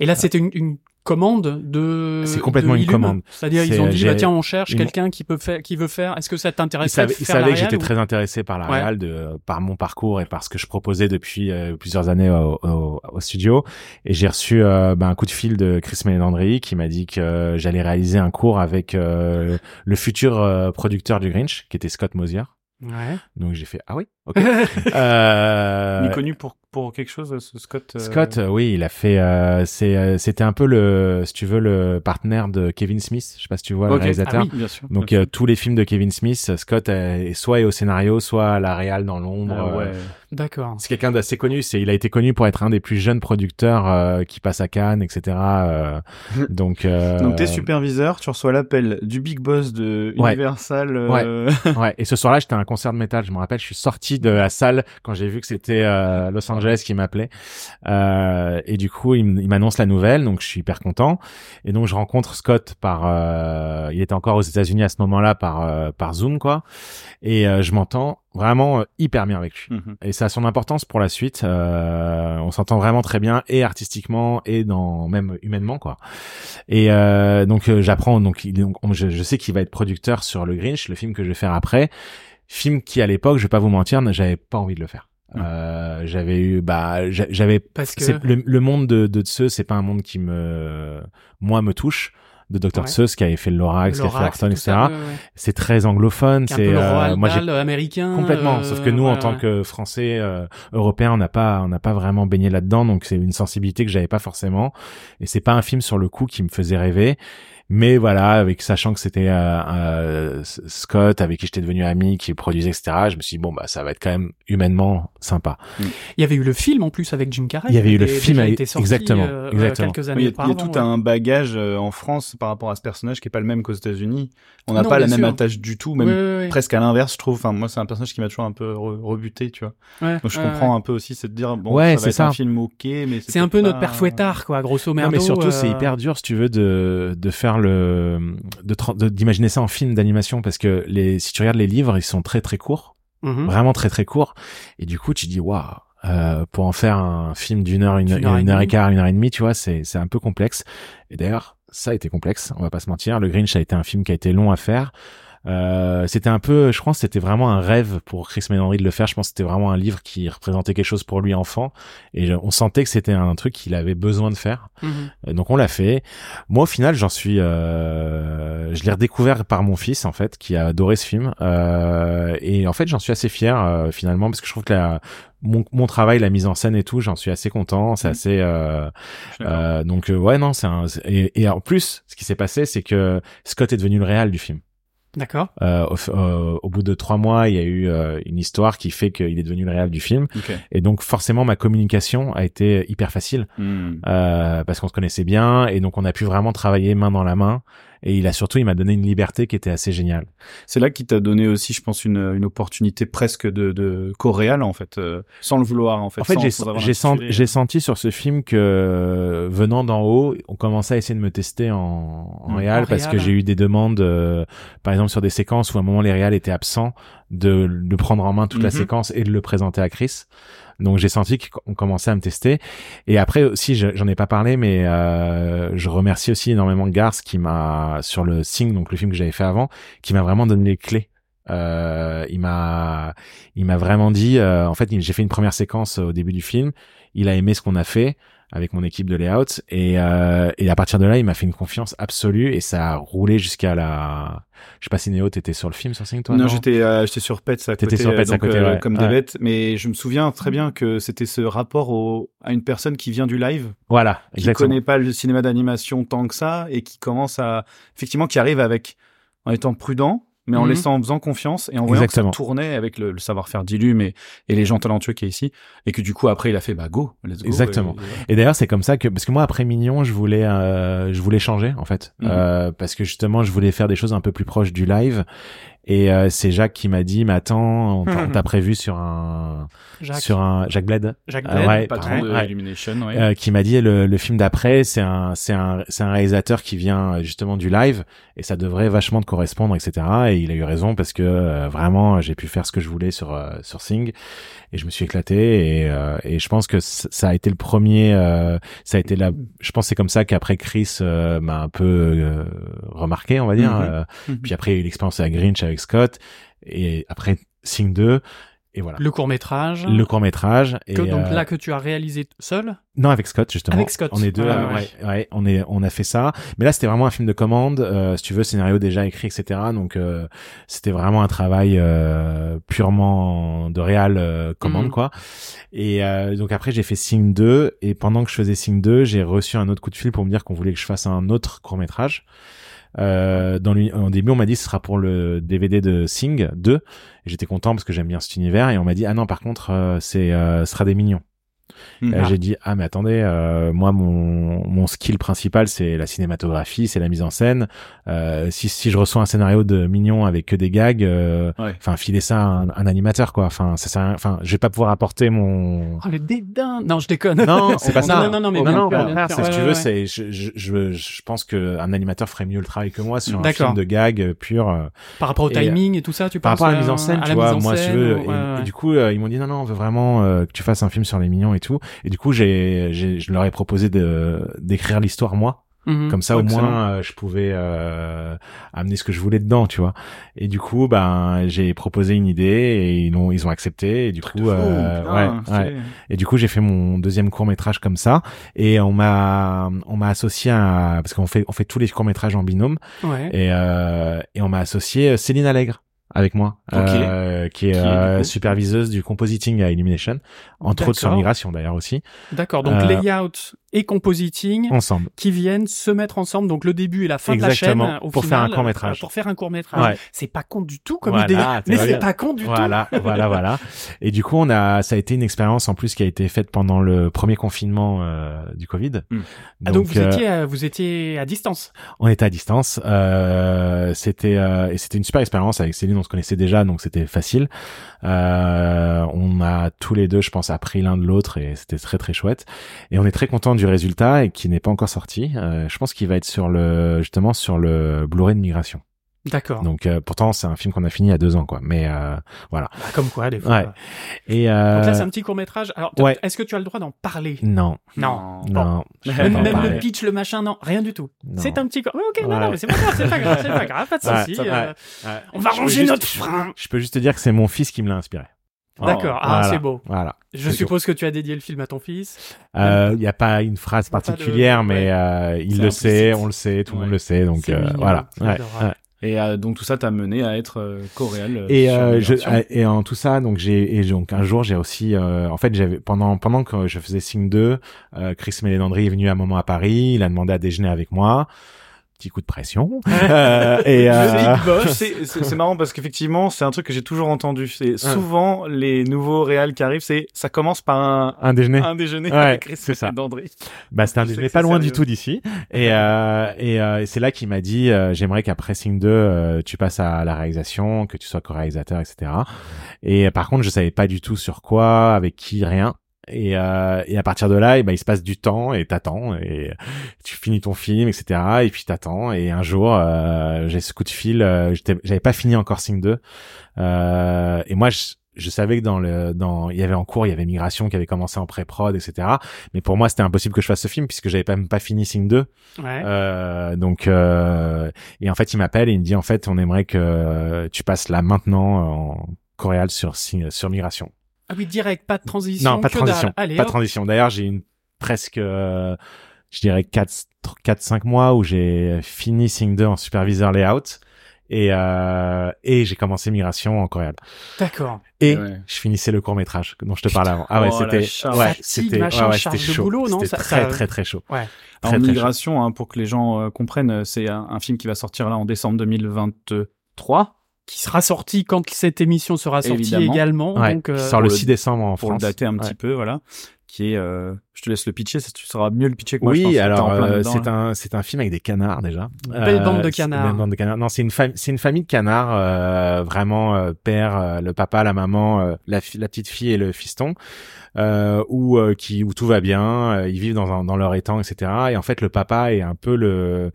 Et là, c'était une, une commande de. C'est complètement de une commande. C'est-à-dire, ils ont euh, dit, j'ai- bah tiens, on cherche ils quelqu'un qui peut faire, qui veut faire. Est-ce que ça Il t'intéresserait savait, de il faire savait la que j'étais ou- très intéressé par la Ouais. réal, de, par mon parcours et par ce que je proposais depuis euh, plusieurs années au, au, au studio. Et j'ai reçu euh, ben, un coup de fil de Chris Melandry qui m'a dit que euh, j'allais réaliser un cours avec euh, le futur euh, producteur du Grinch, qui était Scott Mosier. Ouais. Donc j'ai fait ah oui, ok. *laughs* euh, Il est connu pour, pour quelque chose, ce Scott euh, Scott, euh, oui, il a fait. Euh, c'est, euh, c'était un peu le, si tu veux, le partenaire de Kevin Smith. Je sais pas si tu vois le Ok. réalisateur. Ah oui. Bien sûr. Donc bien euh, tous les films de Kevin Smith, Scott euh, est soit est au scénario, soit à la réal dans l'ombre. Ah euh, ouais. D'accord. C'est quelqu'un d'assez connu. C'est, il a été connu pour être un des plus jeunes producteurs euh, qui passe à Cannes, etc. euh, *laughs* donc, euh, Donc t'es superviseur, tu reçois l'appel du big boss de Ouais. Universal. euh, *laughs* ouais. Et ce soir-là, j'étais à un concert de métal. Je me rappelle, je suis sorti de la salle quand j'ai vu que c'était euh, Los Angeles qui m'appelait. Euh, et du coup, il, m'annonce la nouvelle, donc je suis hyper content. Et donc je rencontre Scott par, euh, il était encore aux États-Unis à ce moment-là par euh, par Zoom quoi. Et euh, je m'entends vraiment euh, hyper bien avec lui. Mhm. Et ça a son importance pour la suite. Euh, on s'entend vraiment très bien et artistiquement et dans même humainement quoi. Et euh, donc euh, j'apprends donc, il, donc, on- je, je sais qu'il va être producteur sur le Grinch, le film que je vais faire après. Film qui à l'époque, je vais pas vous mentir, j'avais pas envie de le faire. Euh, j'avais eu bah j'a- j'avais Parce que. le, le monde de de Tseu, c'est pas un monde qui me moi me touche de Dr Ouais. Tseu, qui avait fait le Lorax, qui a fait Hearthstone, etc. ouais. C'est très anglophone. C'est euh, moi j'ai américain. Complètement. euh, Sauf que nous, en ouais, tant ouais. que Français, euh, Européens, on n'a pas, on n'a pas vraiment baigné là-dedans. Donc c'est une sensibilité que j'avais pas forcément. Et c'est pas un film sur le coup qui me faisait rêver. Mais voilà, avec sachant que c'était euh, euh, Scott avec qui j'étais devenu ami, qui produisait, etc. Je me suis dit bon bah ça va être quand même humainement sympa. Il y avait eu le film en plus avec Jim Carrey. Il y avait eu le film avec- exactement, euh, exactement. quelques Oui, années Il y a, il y a auparavant, tout ouais. un bagage euh, en France par rapport à ce personnage qui est pas le même qu'aux États-Unis. On n'a pas la même attache du tout, même presque à l'inverse, je trouve. Enfin, moi, c'est un personnage qui m'a toujours un peu re- rebuté, tu vois. Ouais, Donc je ouais, comprends ouais. un peu aussi, c'est de dire bon, Ouais, ça va c'est être ça. un film ok, mais C'est un peu notre père fouettard, quoi, grosso merdo. non mais surtout c'est euh, hyper dur si tu veux de de faire le de- d'imaginer ça en film d'animation parce que les si tu regardes les livres ils sont très très courts mhm. vraiment très très courts et du coup tu dis waouh euh, pour en faire un film d'une heure, une, heure et une heure et quart, une heure et demie, tu vois, c'est c'est un peu complexe. Et d'ailleurs, ça a été complexe, on va pas se mentir. Le Grinch a été un film qui a été long à faire. Euh, c'était un peu, je pense, c'était vraiment un rêve pour Chris Melandry de le faire. Je pense que c'était vraiment un livre qui représentait quelque chose pour lui enfant, et on sentait que c'était un truc qu'il avait besoin de faire. Mhm. Euh, Donc on l'a fait. Moi au final j'en suis, euh, je l'ai redécouvert par mon fils en fait qui a adoré ce film Euh, et en fait j'en suis assez fier euh, finalement parce que je trouve que la, mon, mon travail, la mise en scène et tout, j'en suis assez content. C'est Mhm. assez. Euh, euh, donc euh, ouais non c'est un et, et en plus ce qui s'est passé c'est que Scott est devenu le réal du film. D'accord. Euh, au, euh, au bout de trois mois il y a eu euh, une histoire qui fait qu'il est devenu le réal du film Ok. et donc forcément ma communication a été hyper facile Hmm. euh, parce qu'on se connaissait bien et donc on a pu vraiment travailler main dans la main et il a surtout il m'a donné une liberté qui était assez géniale. C'est là qu'il t'a donné aussi, je pense, une, une opportunité presque de, de coréal en fait, euh, sans le vouloir en fait. En fait, j'ai senti, senti sur ce film que euh, venant d'en haut, on commençait à essayer de me tester en, en Mm. réal En parce que j'ai eu des demandes, euh, par exemple sur des séquences où à un moment les réals étaient absents, de, de prendre en main toute la Mhm. séquence et de le présenter à Chris. Donc j'ai senti qu'on commençait à me tester. Et après aussi, je- j'en ai pas parlé, mais euh, je remercie aussi énormément Garth qui m'a sur le Sing, donc le film que j'avais fait avant, qui m'a vraiment donné les clés. Euh, il m'a, il m'a vraiment dit. euh, en fait, j'ai fait une première séquence au début du film. Il a aimé ce qu'on a fait avec mon équipe de layout et euh, et à partir de là, il m'a fait une confiance absolue et ça a roulé jusqu'à la. Je sais pas si Néo t'étais sur le film sur Sing toi Non, j'étais euh, j'étais sur Pets à T'étais côté, sur Pets à donc, côté, euh, ouais. comme Ouais. des bêtes, mais je me souviens très bien que c'était ce rapport au, à une personne qui vient du live, Voilà, qui exactement. connaît pas le cinéma d'animation tant que ça et qui commence à effectivement qui arrive avec en étant prudent mais en Mhm. laissant en faisant confiance et en voyant Exactement. que ça tournait avec le, le savoir-faire d'Illume et, et les gens talentueux qui est ici et que du coup après il a fait bah go let's go Exactement. Et- et voilà. Et d'ailleurs, c'est comme ça que parce que moi après Mignon, je voulais euh, je voulais changer en fait Mhm. Euh, parce que justement, je voulais faire des choses un peu plus proches du live. Et euh, c'est Jacques qui m'a dit, mais attends, on t'a- on t'a *laughs* prévu sur un Jacques. sur un Jacques Bled Jacques Ah Bled. ouais, patron de ouais. Illumination ouais. euh, qui m'a dit le, le film d'après, c'est un c'est un c'est un réalisateur qui vient euh, justement du live et ça devrait vachement te correspondre, etc. Et il a eu raison parce que euh, vraiment j'ai pu faire ce que je voulais sur euh, sur Sing et je me suis éclaté et euh, et je pense que ça a été le premier, euh, ça a été la, je pense c'est comme ça qu'après Chris euh, m'a un peu euh, remarqué, on va dire. Euh, Mhm. puis après il y a eu l'expérience à Grinch avec Scott et après Sing 2 et voilà. Le court métrage. Le court métrage et donc euh, là que tu as réalisé seul. non, avec Scott justement. Avec Scott. On est deux. Ah, ouais. ouais, ouais, on est, on a fait ça. Mais là, c'était vraiment un film de commande. euh, si tu veux, scénario déjà écrit, etc. Donc, euh, c'était vraiment un travail euh, purement de réal euh, commande, Mhm. quoi. Et euh, donc après, j'ai fait Sing 2. Et pendant que je faisais Sing 2, j'ai reçu un autre coup de fil pour me dire qu'on voulait que je fasse un autre court métrage. Euh, dans l'uni- au début, on m'a dit ce sera pour le DVD de Sing 2. Et J'étais content parce que j'aime bien cet univers. Et on m'a dit ah non, par contre, euh, c'est euh, sera des mignons. Euh, J'ai dit ah mais attendez euh, moi mon mon skill principal c'est la cinématographie c'est la mise en scène euh, si si je reçois un scénario de mignon avec que des gags euh, Ouais. enfin filer ça à un, un animateur quoi enfin ça sert à rien. enfin je vais pas pouvoir apporter mon Oh, le dédain. Non, je déconne. non c'est *laughs* pas Non, ça non, non, non, mais non, non, c'est ouais, si tu ouais, veux ouais. c'est je, je je je pense que un animateur ferait mieux le travail que moi sur un film de gags pur euh, Par rapport au Et, timing et tout ça, tu par penses rapport à la euh, mise en scène, à tu la vois, mise en moi, si tu scène, veux, ouais, et, ouais. et du coup, euh, ils m'ont dit non, non, on veut vraiment euh, que tu fasses un film sur les mignons et tout. Et du coup, j'ai, j'ai, je leur ai proposé de d'écrire l'histoire moi, Mhm. comme ça au moins euh, je pouvais euh, amener ce que je voulais dedans, tu vois. Et du coup, ben, j'ai proposé une idée et ils ont, ils ont accepté. Et du coup, euh, ouais, putain, ouais. Et du coup, j'ai fait mon deuxième court métrage comme ça. Et on m'a, on m'a associé à, parce qu'on fait, on fait tous les courts métrages en binôme. Ouais. Et, euh, et on m'a associé Céline Allègre avec moi, euh, qui est, Qui est, du euh, superviseuse du compositing à Illumination, entre autres sur. Migration d'ailleurs aussi, D'accord. Donc Euh, layout et compositing ensemble. qui viennent se mettre ensemble. Donc le début et la fin de la chaîne. Au pour faire un court-métrage. euh, Pour faire un court métrage. Ouais. C'est pas con du tout comme Voilà, idée. Mais c'est pas con du tout. Voilà, voilà, voilà. Et du coup, on a, ça a été une expérience en plus qui a été faite pendant le premier confinement du Covid. Hmm. Ah, donc vous étiez, à- vous étiez à distance. on était à distance. Euh, c'était euh, et c'était une super expérience avec Céline. On se connaissait déjà, donc c'était facile. Euh, on a tous les deux, je pense, appris l'un de l'autre et c'était très très chouette. Et on est très content du résultat et qui n'est pas encore sorti. Euh, je pense qu'il va être sur le justement sur le Blu-ray de Migration. D'accord. Donc euh, pourtant c'est un film qu'on a fini il y a deux ans quoi. Mais euh, voilà. Bah, comme quoi, des fois. Ouais. Et euh, Donc là, c'est un petit court métrage. Alors, ouais. est-ce que tu as le droit d'en parler? Non, Non. non. *laughs* Même, le pitch, le machin, non, rien du tout. C'est un petit. co- Ouais, ok, non, Ouais. non, mais c'est pas grave, c'est pas grave, c'est pas grave, pas de Ouais, souci. euh, Ouais. On va Je ranger juste- notre frein. Je peux juste te dire que c'est mon fils qui me l'a inspiré. D'accord. Ah, Voilà. c'est beau. Voilà. Je suppose que tu as dédié le film à ton fils. Euh, Il n'y a pas une phrase de- particulière, mais ouais. euh, il le implicite. sait, on le sait, tout le Ouais. monde le sait, donc euh, voilà. Ouais, ouais. Et euh, donc tout ça t'a mené à être euh, coréal. euh, Et euh, je, euh, et en tout ça, donc j'ai et donc un jour j'ai aussi, euh, en fait j'avais pendant pendant que je faisais Signe 2, euh, Chris Mélénandry est venu un moment à Paris, il a demandé à déjeuner avec moi, petit coup de pression. *laughs* Euh, et euh, c'est c'est- c'est marrant parce qu'effectivement, c'est un truc que j'ai toujours entendu. C'est souvent les nouveaux réals qui arrivent, c'est ça commence par un, un déjeuner. un déjeuner Ouais, avec Chris c'est ça. D'André. Bah, c'était un déjeuner pas c'est loin sérieux. du tout d'ici. Et, *laughs* euh, et, euh, et c'est là qu'il m'a dit, euh, j'aimerais qu'après Sing 2, euh, tu passes à la réalisation, que tu sois co-réalisateur, etc. Et euh, par contre, je savais pas du tout sur quoi, avec qui, rien. Et, euh, et à partir de là, et ben, il se passe du temps et t'attends et tu finis ton film, etc. Et puis t'attends. Et un jour, euh, j'ai ce coup de fil. euh, J'avais pas fini encore Sing 2. Euh, et moi, je, je savais que dans le, dans, il y avait en cours, il y avait Migration qui avait commencé en pré-prod, etc. Mais pour moi, c'était impossible que je fasse ce film puisque j'avais même pas fini Sing 2. Ouais. Euh, donc, euh, et en fait, il m'appelle et il me dit en fait, on aimerait que tu passes là maintenant en coréal sur sur Migration. Ah oui, direct, pas de transition. non, pas de transition. dalle. Allez, pas de hop. transition. D'ailleurs, j'ai une presque, euh, je dirais 4 4 5 mois où j'ai fini Sing 2 en superviseur layout et euh, et j'ai commencé Migration en coréal. D'accord. Et Ouais. je finissais le court métrage dont je te parlais avant. Ah ouais, Oh, c'était ouais, c'était machin, ouais, c'était chaud. boulot, non, C'était ça- très ça- très très chaud. Ouais. En Très, très migration, hein, pour que les gens euh, comprennent, euh, c'est un, un film qui va sortir là en décembre 2023 Qui sera sorti quand cette émission sera sortie Évidemment. également. Ouais, donc, euh, qui sort le pour le- 6 décembre en pour France. le dater un Ouais. petit peu, voilà. Qui est, euh, je te laisse le pitcher, ça, tu sauras mieux le pitcher que moi. je pense, Oui, alors euh, c'est là. un c'est un film avec des canards déjà. Belle bande de c'est- canards. Belle bande de canards. Non, c'est une famille c'est une famille de canards euh, vraiment euh, père, euh, le papa, la maman, euh, la la petite fille et le fiston. Euh, où euh, qui où tout va bien, euh, ils vivent dans un, dans leur étang, etc. Et en fait, le papa est un peu le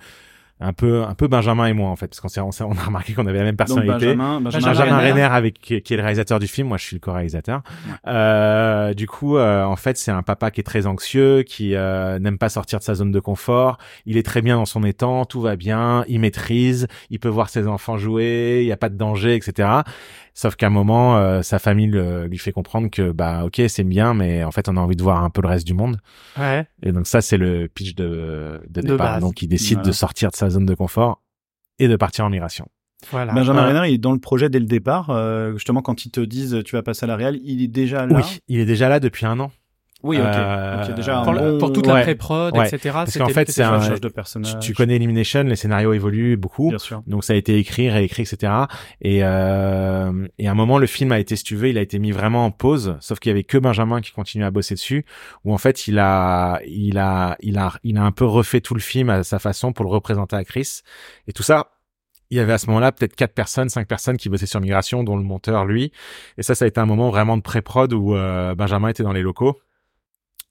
un peu un peu Benjamin et moi en fait parce qu'on s'est on, on a remarqué qu'on avait la même Donc personnalité. Benjamin, Benjamin, Benjamin Renner. Renner avec qui qui est le réalisateur du film, moi je suis le co-réalisateur. Euh, du coup, euh, en fait, c'est un papa qui est très anxieux, qui euh, n'aime pas sortir de sa zone de confort. Il est très bien dans son étang, tout va bien, il maîtrise, il peut voir ses enfants jouer, il n'y a pas de danger, etc. Sauf qu'à un moment, euh, sa famille le- lui fait comprendre que bah ok c'est bien, mais en fait on a envie de voir un peu le reste du monde. Ouais. Et donc ça c'est le pitch de, de De départ. base. donc il décide Voilà. de sortir de sa zone de confort et de partir en migration. Voilà. Benjamin Ouais. Renner, il est dans le projet dès le départ. euh, justement, quand ils te disent tu vas passer à la réal, il est déjà là? Oui, il est déjà là depuis un an. Oui, ok. Euh, déjà pour, le- bon- pour toute ouais. la pré-prod, Ouais. etc. Parce qu'en fait, c'est un- de Tu, personnages. tu connais Elimination, les scénarios évoluent beaucoup. Bien sûr. Donc ça a été écrit, réécrit, etc. Et, euh, et à un moment, le film a été, si tu veux, il a été mis vraiment en pause. Sauf qu'il y avait que Benjamin qui continuait à bosser dessus. Où en fait, il a, il a, il a, il a un peu refait tout le film à sa façon pour le représenter à Chris. Et tout ça. Il y avait à ce moment-là peut-être quatre personnes, cinq personnes qui bossaient sur Migration, dont le monteur lui. Et ça, ça a été un moment vraiment de pré-prod où euh, Benjamin était dans les locaux.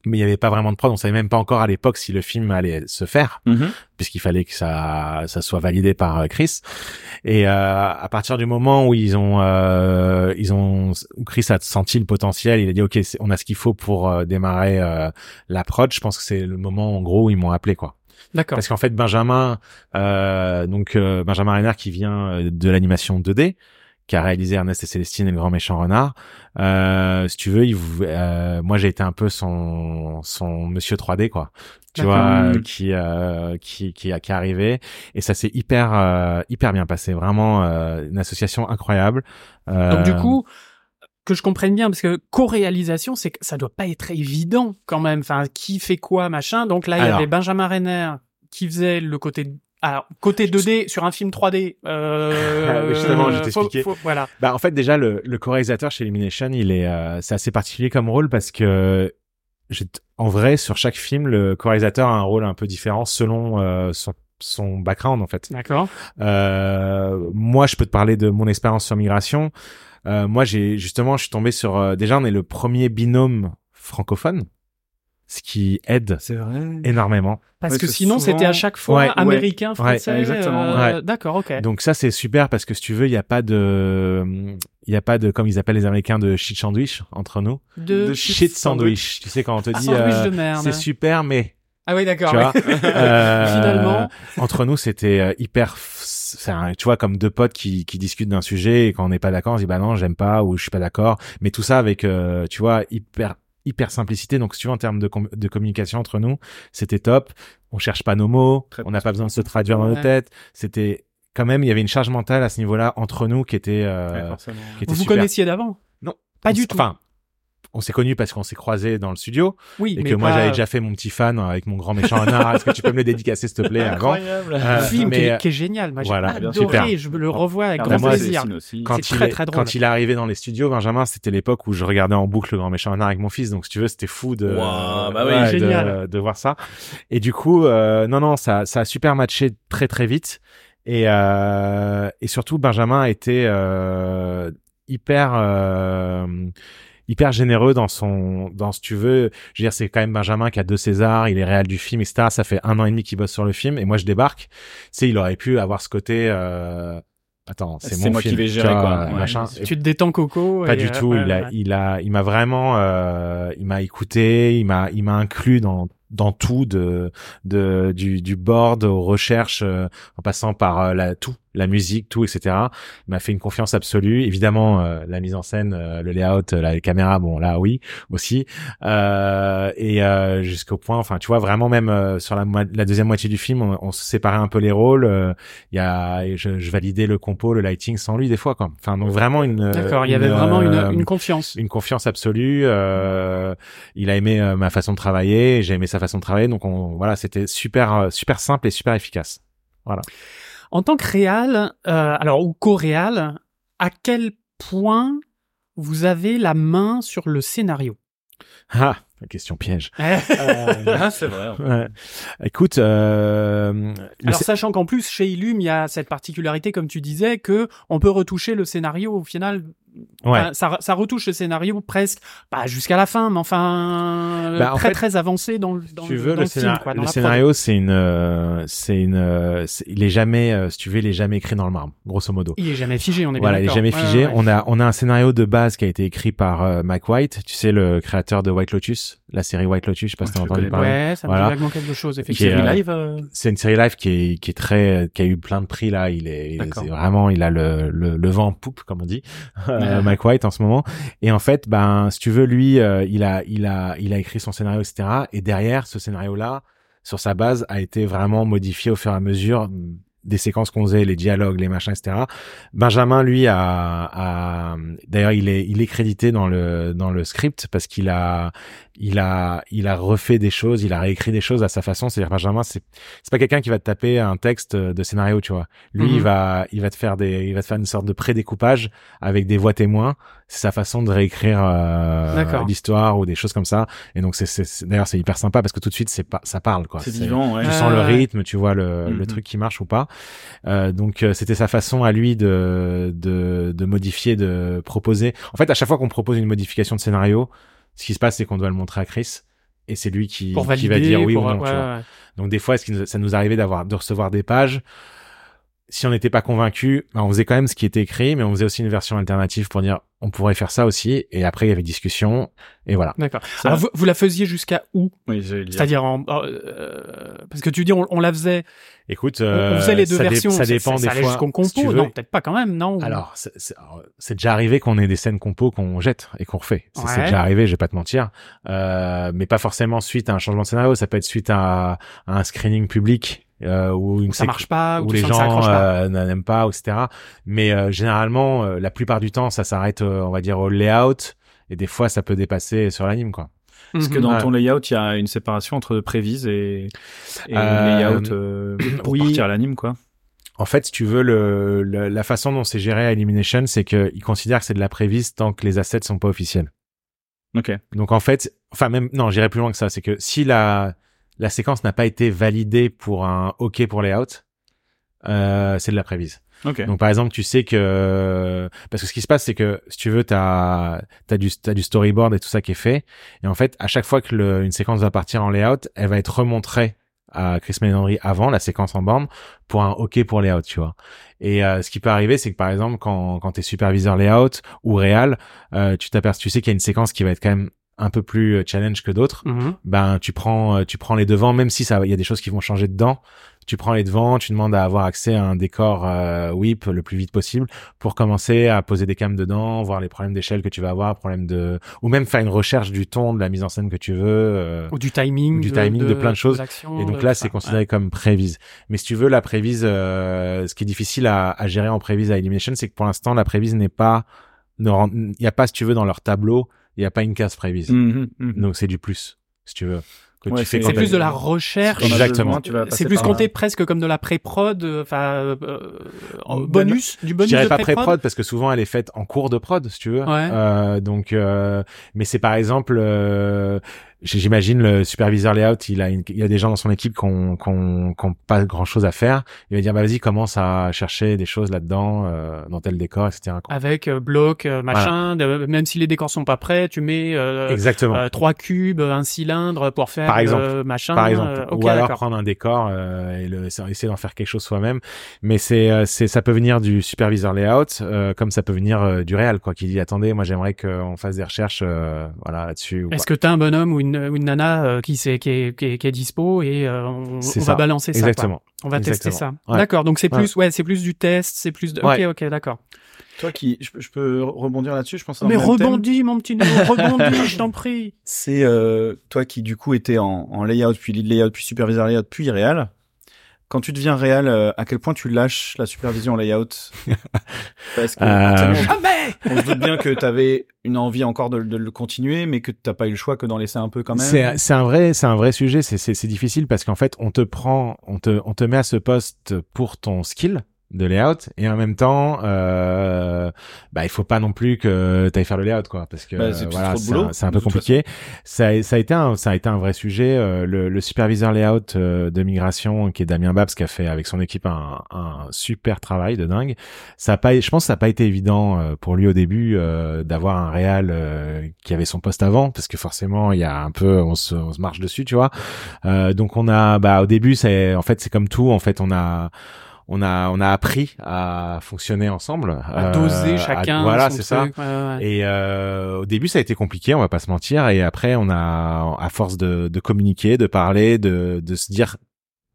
Mais il n'y avait pas vraiment de prod. On savait même pas encore à l'époque si le film allait se faire Mhm. puisqu'il fallait que ça ça soit validé par euh, Chris et euh, à partir du moment où ils ont euh, ils ont où Chris a senti le potentiel il a dit ok on a ce qu'il faut pour euh, démarrer euh, la prod je pense que c'est le moment en gros où ils m'ont appelé quoi D'accord. parce qu'en fait Benjamin euh, donc Benjamin Renner qui vient de l'animation 2D qui a réalisé Ernest et Célestine et le grand méchant renard euh, si tu veux il, euh, moi j'ai été un peu son son monsieur 3D quoi tu vois euh, qui euh, qui qui a qui est arrivé et ça s'est hyper hyper bien passé vraiment une association incroyable Donc du coup, que je comprenne bien, parce que co-réalisation, c'est que ça doit pas être évident quand même. Enfin, qui fait quoi, machin. Donc là, il y avait Benjamin Renner qui faisait le côté. Alors, côté 2D sur un film 3D. Euh, *laughs* Justement, je faut- Voilà. Bah en fait déjà le, le co-réalisateur chez Elimination il est euh, c'est assez particulier comme rôle parce que j'ai en vrai sur chaque film le co-réalisateur a un rôle un peu différent selon euh, son son background en fait. D'accord. Euh, moi je peux te parler de mon expérience sur migration. Euh, moi j'ai justement je suis tombé sur euh, déjà on est le premier binôme francophone ce qui aide vrai. énormément. Parce Ouais, que sinon, souvent- c'était à chaque fois Ouais, américain, ouais, français. exactement, euh, ouais. D'accord, ok. Donc ça c'est super parce que si tu veux, il y a pas de il y a pas de comme ils appellent les américains de shit sandwich entre nous. de de Shit sandwich. Tu sais quand on te dit sandwich euh, de merde. c'est super mais Ah oui, d'accord. euh, *laughs* Finalement. entre nous c'était euh, hyper un- tu vois comme deux potes qui qui discutent d'un sujet et quand on n'est pas d'accord on se dit bah non j'aime pas ou je suis pas d'accord mais tout ça avec euh, tu vois hyper hyper simplicité. Donc si tu veux en termes de, com- de communication entre nous c'était top. On cherche pas nos mots. Très on n'a pas besoin de se traduire dans nos têtes. C'était quand même il y avait une charge mentale à ce niveau-là entre nous qui était euh, Ouais, qui était Vous connaissiez d'avant? Non. Pas On du tout. enfin on s'est connus parce qu'on s'est croisés dans le studio oui, et que moi j'avais déjà fait mon petit fan avec mon grand méchant Anna est-ce que tu peux me le dédicacer s'il te plaît avant Incroyable. Euh, film qui, mais, est, qui est génial. Moi, j'ai voilà, adoré. Je le revois avec grand moi, plaisir. Aussi. quand C'est il très, est, très drôle. quand il est arrivé dans les studios, Benjamin, c'était l'époque où je regardais en boucle le grand méchant Anna avec mon fils. Donc, si tu veux, c'était fou de, bah oui, ouais, de- génial. de, voir ça. Et du coup, euh, non, non, ça, ça a super matché très, très vite. Et, euh, et surtout, Benjamin a été euh, hyper, euh, hyper généreux dans son, dans ce tu veux. Je veux dire, c'est quand même Benjamin qui a deux Césars, il est réel du film, etc. Ça fait un an et demi qu'il bosse sur le film, et moi je débarque. Tu sais, il aurait pu avoir ce côté. Euh, Attends, c'est mon moi qui film, vais tu gérer, vois, quoi. Ouais, machin. Tu te détends Coco. pas et, du euh, tout. ouais, il a, ouais. il a, il m'a vraiment, euh, il m'a écouté, il m'a, il m'a inclus dans dans tout de de du du board aux recherches, euh, en passant par euh, la tout, la musique, tout, etc. M'a fait une confiance absolue. Évidemment, euh, la mise en scène, euh, le layout, euh, la caméra, bon là oui aussi. Euh, et euh, jusqu'au point, enfin tu vois vraiment même euh, sur la, la deuxième moitié du film, on, on se séparait un peu les rôles. euh, Il y a, je, je validais le compo, le lighting sans lui des fois quoi. Enfin donc vraiment une. D'accord, il y avait vraiment une, une confiance. une confiance absolue. euh, il a aimé ma façon de travailler, j'ai aimé sa façon de travailler. Donc on, voilà, c'était super, super simple et super efficace. En tant que réal, euh, alors ou co-réal, à quel point vous avez la main sur le scénario? Ah, la question piège. *laughs* Ah, c'est vrai. Ouais. Écoute, euh, Alors sachant qu'en plus chez Illum il y a cette particularité comme tu disais que on peut retoucher le scénario au final ouais. ça, ça retouche le scénario presque pas jusqu'à la fin mais enfin Bah, en très fait, très avancé dans, le- dans tu le- veux dans le, film, scénar- quoi, dans le scénario, c'est une, euh, c'est une, euh, c'est- il est jamais, euh, si tu veux, il est jamais écrit dans le marbre, grosso modo. il est jamais figé on est Voilà, bien il est jamais figé. ouais, ouais. On a, on a un scénario de base qui a été écrit par euh, Mike White, tu sais, le créateur de White Lotus, la série White Lotus, je sais pas si t'as entendu parler. Ouais, ça me Voilà. dit vaguement quelque chose est, effectivement. euh, live euh, C'est une série live qui est, qui est très, qui a eu plein de prix là. Il est, il est- vraiment, il a le, le, le vent en poupe, comme on dit, euh. Mike White en ce moment. Et en fait, ben, si tu veux, lui, euh, il a, il a, il a écrit son scénario, etc. Et derrière, ce scénario-là, sur sa base, a été vraiment modifié au fur et à mesure des séquences qu'on faisait, les dialogues, les machins, etc. Benjamin, lui, a, a d'ailleurs, il est, il est crédité dans le, dans le script parce qu'il a, il a, il a refait des choses, il a réécrit des choses à sa façon. C'est-à-dire, Benjamin, c'est, c'est pas quelqu'un qui va te taper un texte de scénario, tu vois. Lui, Mhm. il va, il va te faire des, il va te faire une sorte de prédécoupage avec des voix témoins. C'est sa façon de réécrire euh, l'histoire ou des choses comme ça. Et donc, c'est, c'est, c'est- d'ailleurs, c'est hyper sympa parce que tout de suite, c'est pas, ça parle, quoi. C'est vivant, ouais. tu sens le ouais. rythme, tu vois le, le Mhm. truc qui marche ou pas. Euh, donc euh, c'était sa façon à lui de, de de modifier, de proposer. En fait, à chaque fois qu'on propose une modification de scénario, ce qui se passe, c'est qu'on doit le montrer à Chris. Et c'est lui qui, pour qui valider va dire oui pour- ou non. ouais, tu vois. ouais. Donc des fois, est-ce que ça nous arrivait d'avoir de recevoir des pages Si on n'était pas convaincu, ben, on faisait quand même ce qui était écrit, mais on faisait aussi une version alternative pour dire on pourrait faire ça aussi. Et après, il y avait discussion. Et voilà. D'accord. Ça- Alors vous, vous la faisiez jusqu'à où? Oui. C'est-à-dire en euh, parce que tu dis on, on la faisait, Écoute, on- on, euh, faisait les deux ça dé- versions. ça dépend des ça allait fois. jusqu'au compo. si tu veux. non, peut-être pas quand même, non. Alors, c'est- c'est alors, c'est déjà arrivé qu'on ait des scènes compo qu'on jette et qu'on refait. C'est c'est Ouais. déjà arrivé, je vais pas te mentir. Euh, mais pas forcément suite à un changement de scénario. Ça peut être suite à, à un screening public euh, ou une ça marche pas, ou où les gens euh, n'aiment pas, etc. Mais euh, généralement, euh, la plupart du temps, ça s'arrête, euh, on va dire, au layout. Et des fois, ça peut dépasser sur l'anime, quoi. Est-ce que Mhm. dans Ouais. ton layout, il y a une séparation entre prévise et, et Euh, layout euh, *clears throat* pour oui. partir à l'anime, quoi En fait, si tu veux, le, le- la façon dont c'est géré à Elimination, c'est qu'ils considèrent que c'est de la prévise tant que les assets sont pas officiels. Ok. Donc en fait, enfin même non, j'irai plus loin que ça, c'est que si la la séquence n'a pas été validée pour un OK pour layout, euh, c'est de la prévise. Ok. Donc par exemple, tu sais que parce que ce qui se passe, c'est que si tu veux, t'as as du t'as du storyboard et tout ça qui est fait, et en fait, à chaque fois que le, une séquence va partir en layout, elle va être remontrée à Chris Melandry avant la séquence en borne pour un OK pour layout, tu vois. Et euh, ce qui peut arriver, c'est que par exemple, quand quand t'es superviseur layout ou réal, euh, tu t'aperçois, tu sais qu'il y a une séquence qui va être quand même un peu plus euh, challenge que d'autres. Mhm. Ben tu prends tu prends les devants, même si ça il y a des choses qui vont changer dedans tu prends les devants, tu demandes à avoir accès à un décor euh, whip le plus vite possible pour commencer à poser des cams dedans, voir les problèmes d'échelle que tu vas avoir, problèmes de ou même faire une recherche du ton, de la mise en scène que tu veux. euh, Ou du timing. Du timing de plein de choses. et donc là, c'est considéré comme prévise. Mais si tu veux, la prévise, euh, ce qui est difficile à, à gérer en prévise à Elimination, c'est que pour l'instant, la prévise n'est pas, il n'y a pas, si tu veux, dans leur tableau, il n'y a pas une case prévise. Mhm, mhm. Donc c'est du plus, si tu veux. Que Ouais, tu fais c'est- plus de la recherche. Exactement. C'est plus compté presque comme de la pré-prod, enfin euh, en bonus, du Je bonus dirais de pas pré-prod. parce que souvent elle est faite en cours de prod, si tu veux. Ouais. Euh, donc, euh, mais c'est par exemple, euh, j'imagine le superviseur layout, il a, une, il a des gens dans son équipe qui ont, qui ont, qui ont pas grand chose à faire. Il va dire bah vas-y commence à chercher des choses là-dedans, euh, dans tel décor, etc. quoi. Avec euh, bloc, euh, machin, de- même si les décors sont pas prêts, tu mets euh, Exactement. euh, trois cubes, un cylindre pour faire Par exemple. euh, machin. par exemple, euh, ok, ou alors prendre un décor euh, et le, essayer d'en faire quelque chose soi-même. Mais c'est, euh, c'est, ça peut venir du superviseur layout, euh, comme ça peut venir du réel, quoi. Qui dit attendez, moi j'aimerais qu'on fasse des recherches, euh, voilà là-dessus. Est-ce que t'as un bonhomme ou une, une nana euh, qui, est, qui, est, qui est dispo et euh, on, va balancer ça quoi. Exactement. On va tester ça. Ouais. D'accord, donc c'est plus ouais, c'est plus du test, c'est plus de Ouais. OK OK, d'accord. Toi qui, je, peux- je peux rebondir là-dessus, je pense. Mais thème. rebondis mon petit Néo, rebondis, *laughs* je t'en prie. C'est euh, toi qui du coup était en, en layout, puis lead layout, puis superviseur layout, puis réal. Quand tu deviens réal, euh, à quel point tu lâches la supervision layout *laughs* Parce que Euh, Jamais. on se doute bien que tu avais une envie encore de, de le continuer, mais que t'as pas eu le choix que d'en laisser un peu quand même. C'est c'est un vrai c'est un vrai sujet. C'est c'est c'est difficile parce qu'en fait on te prend on te on te met à ce poste pour ton skill de layout et en même temps euh, bah il faut pas non plus que tu ailles faire le layout quoi parce que Bah, c'est voilà un, peu compliqué. Ça a, ça a été un ça a été un vrai sujet euh, le, le superviseur layout euh, de migration qui est Damien Babs qui a fait avec son équipe un, un super travail de dingue. Ça a pas je pense que ça a pas été évident euh, pour lui au début euh, d'avoir un réal euh, qui avait son poste avant parce que forcément il y a un peu on se, on se marche dessus tu vois. Euh, donc on a bah au début c'est en fait c'est comme tout en fait on a on a on a appris à fonctionner ensemble À euh, doser à- chacun. voilà c'est ça truc, ouais, ouais. et euh, au début, ça a été compliqué, on va pas se mentir. Et après, on a, à force de, de communiquer, de parler, de, de se dire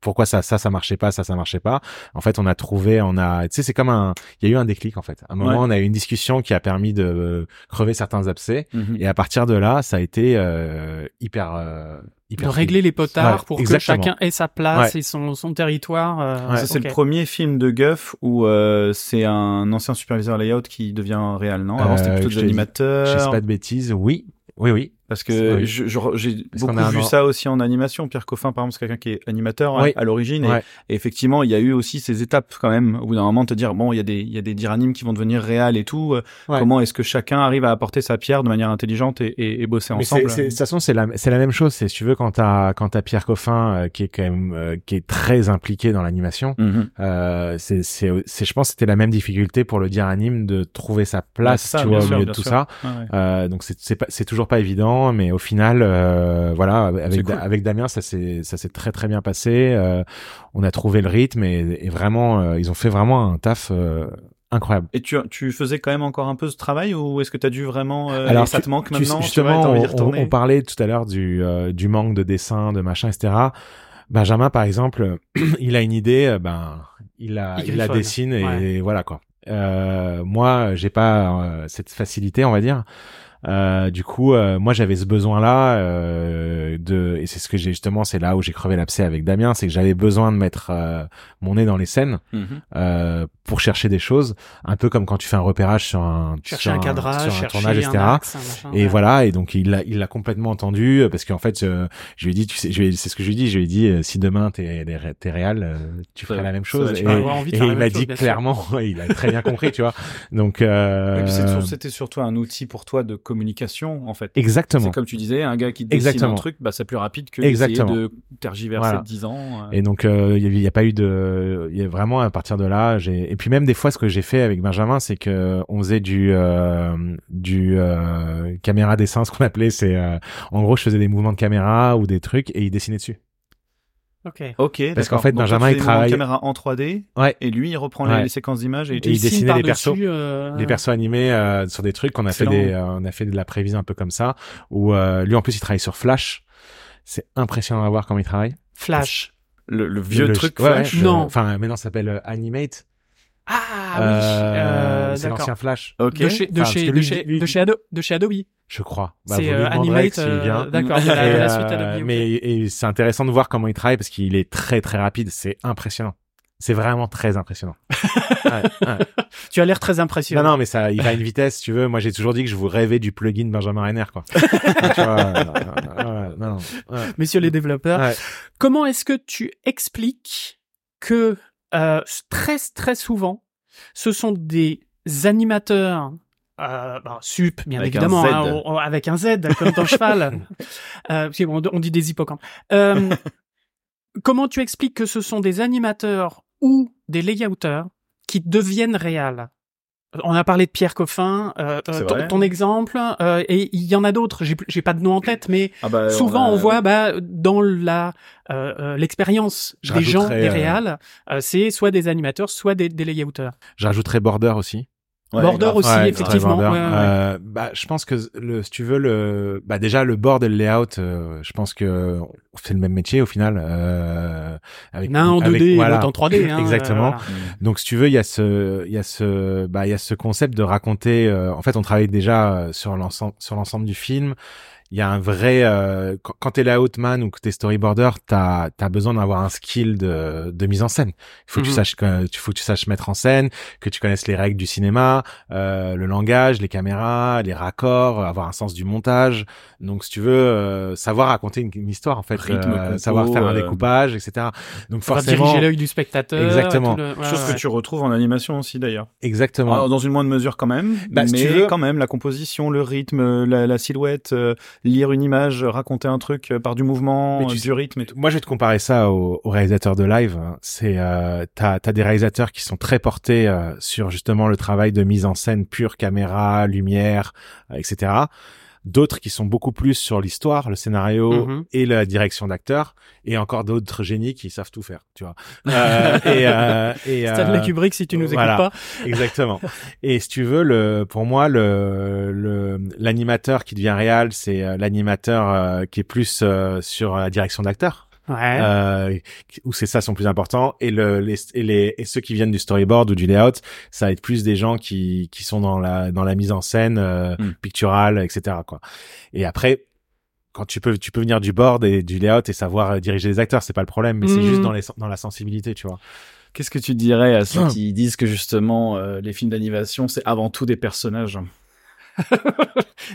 pourquoi ça, ça, ça marchait pas, ça, ça marchait pas. En fait, on a trouvé, on a, tu sais, c'est comme un, il y a eu un déclic en fait. À un moment, Ouais. on a eu une discussion qui a permis de euh, crever certains abcès. Mhm. Et à partir de là, ça a été euh, hyper, euh, hyper. de fluide. régler les potards Ouais, pour exactement. que chacun ait sa place Ouais. et son, son territoire. euh. Ça, c'est le premier film de Guff où euh, c'est un ancien superviseur layout qui devient réel, non? Avant, c'était plutôt dis- animateurs. Je sais pas de bêtises. Oui, oui, oui. Parce que j'ai beaucoup vu ça aussi en animation. Pierre Coffin, par exemple, c'est quelqu'un qui est animateur hein, Oui. à l'origine. et- Ouais. Et, effectivement, il y a eu aussi ces étapes quand même. Au bout d'un moment, te dire, bon, il y a des, il y a des diranimes qui vont devenir réels et tout. euh, Ouais. Comment est-ce que chacun arrive à apporter sa pierre de manière intelligente et, et, et bosser Mais ensemble? de toute façon, c'est la, c'est la même chose. C'est, si tu veux, quand t'as, quand t'as Pierre Coffin, euh, qui est quand même, euh, qui est très impliqué dans l'animation, euh, c'est, c'est, c'est, je pense, que c'était la même difficulté pour le dire anime de trouver sa place, Ouais, c'est ça, tu vois, sûr, au milieu de tout sûr. ça. Donc c'est, c'est pas, c'est toujours pas évident, mais au final, euh, voilà, avec, cool. avec Damien, ça s'est, ça s'est très très bien passé. Euh, on a trouvé le rythme et, et vraiment, euh, ils ont fait vraiment un taf euh, incroyable. Et tu, tu faisais quand même encore un peu ce travail ou est-ce que tu as dû vraiment euh, Alors, ça tu- te manque tu- maintenant tu vois, justement, on- on, retourner on parlait tout à l'heure du, euh, du manque de dessin, de machin, etc. Benjamin, par exemple, *clears throat* il a une idée, ben, il la, Il il la griffonne. dessine et, Ouais. voilà quoi. Euh, moi, j'ai pas euh, cette facilité, on va dire. Euh, du coup, euh, moi, j'avais ce besoin-là euh, de, et c'est ce que j'ai justement, c'est là où j'ai crevé l'abcès avec Damien, c'est que j'avais besoin de mettre euh, mon nez dans les scènes Mhm. euh, pour chercher des choses, un peu comme quand tu fais un repérage sur un, Chercher sur un cadrage, sur un chercher tournage, etc. un axe, un machin, Et ouais. voilà, et donc il l'a, il l'a complètement entendu euh, parce qu'en fait, euh, je lui ai dit, tu sais, je lui ai- c'est ce que je lui ai dit, je lui ai dit, euh, si demain t'es, t'es réel, euh, tu ferais la même chose. Et, envie de il m'a dit clairement, *laughs* il a très bien compris, tu vois. Donc, euh, Et puis c'était surtout un outil pour toi de communication en fait. Exactement. C'est comme tu disais, un gars qui dessine Exactement. un truc, bah c'est plus rapide que d'essayer Exactement. de tergiverser Voilà. 10 ans. euh. Et donc euh, il y, a- pas eu de, il y a vraiment à partir de là, j'ai et puis même des fois ce que j'ai fait avec Benjamin, c'est que on faisait du euh, du caméra dessin, ce qu'on appelait, c'est en gros je faisais des mouvements de caméra ou des trucs et il dessinait dessus. Ok. Ok. Parce qu'en fait, Benjamin, il travaille- caméra en 3D. Ouais. Et lui, il reprend Ouais. les, les séquences d'images et, Et il dessine dessinait des par-dessus, persos. euh, des persos animés euh, sur des trucs qu'on a fait des euh, on a fait de la prévision un peu comme ça où euh, lui en plus il travaille sur Flash c'est impressionnant à voir comment il travaille Flash. le, le vieux Le- truc Flash. ouais, Non. enfin maintenant ça s'appelle euh, Animate Ah Euh, oui. euh, c'est l'ancien Flash Ok. De chez, de Enfin, chez, de lui- chez, lui- de chez Ado- de chez Adobe. Je crois Bah, c'est euh, Animate. euh. D'accord. euh, mais et c'est intéressant de voir comment il travaille parce qu'il est très très rapide c'est impressionnant c'est vraiment très impressionnant *laughs* Ouais, ouais. Tu as l'air très impressionné. non non mais ça il va à une vitesse tu veux moi j'ai toujours dit que je vous rêvais du plugin Benjamin Renner quoi *laughs* tu vois, euh, non, non, non, ouais. Messieurs les développeurs, Ouais. comment est-ce que tu expliques que euh, très très souvent, ce sont des animateurs euh, bah, sup, bien Avec évidemment, hein, on- on- avec un Z, comme dans cheval. *laughs* Euh, on dit des hippocampes. Euh, *laughs* comment tu expliques que ce sont des animateurs ou des layouters qui deviennent réels? On a parlé de Pierre Coffin, euh, ton, exemple, euh, et il y en a d'autres. J'ai pas de nom en tête, mais Ah bah, Souvent, a- on voit bah, dans la euh, l'expérience des gens, des réals, c'est soit des animateurs, soit des, des layouters. je rajouterai Border aussi Ouais, Border grave. aussi, Ouais, effectivement. ouais. Euh, bah, je pense que le, si tu veux le, bah déjà le board et le layout, euh, je pense que on fait le même métier au final. Euh, avec, y en a un en 2D avec- et voilà. l'autre en 3D. *laughs* Hein, Exactement. euh, voilà. Donc si tu veux, il y a ce, il y a ce, bah il y a ce concept de raconter. euh, en fait, on travaille déjà euh, sur l'ensemble, sur l'ensemble du film. Il y a un vrai euh, quand, quand t'es layoutman ou que t'es storyboarder, t'as as besoin d'avoir un skill de, de mise en scène. Il faut que tu Mhm. saches que tu faut que tu saches mettre en scène, que tu connaisses les règles du cinéma, euh, le langage, les caméras, les raccords, avoir un sens du montage. Donc si tu veux euh, savoir raconter une, une histoire en fait, Rythme, euh, compo, savoir faire un euh, découpage, etc. Donc forcément, diriger l'œil du spectateur. Exactement. le- ouais, Chose ouais. que tu retrouves en animation aussi d'ailleurs. exactement. Alors, dans une moindre mesure quand même, Bah, mais si tu veux- quand même la composition, le rythme, la, la silhouette, euh, lire une image, raconter un truc euh, par du mouvement, sais- du rythme et tout. Moi, je vais te comparer ça aux, aux réalisateurs de live. hein. C'est euh, t'as as des réalisateurs qui sont très portés euh, sur justement le travail de mise en scène pure, caméra, lumière, euh, etc. D'autres qui sont beaucoup plus sur l'histoire, le scénario Mhm. et la direction d'acteur, et encore d'autres génies qui savent tout faire, tu vois. Euh, et euh, et Stanley euh, Kubrick, si tu nous voilà. écoutes pas. Exactement. Et si tu veux, le, pour moi, le, le, l'animateur qui devient réel, c'est euh, l'animateur euh, qui est plus euh, sur la direction d'acteur, Ouais. euh, où c'est ça son plus important. Et le, les, et les, et ceux qui viennent du storyboard ou du layout, ça va être plus des gens qui, qui sont dans la, dans la mise en scène euh, Mm. picturale, etc. Quoi. Et après. Quand tu peux, tu peux venir du board et du layout et savoir euh, diriger les acteurs, c'est pas le problème, mais c'est juste dans les, dans la sensibilité, tu vois. Qu'est-ce que tu dirais à ceux *clears throat* qui disent que justement euh, les films d'animation c'est avant tout des personnages? *laughs*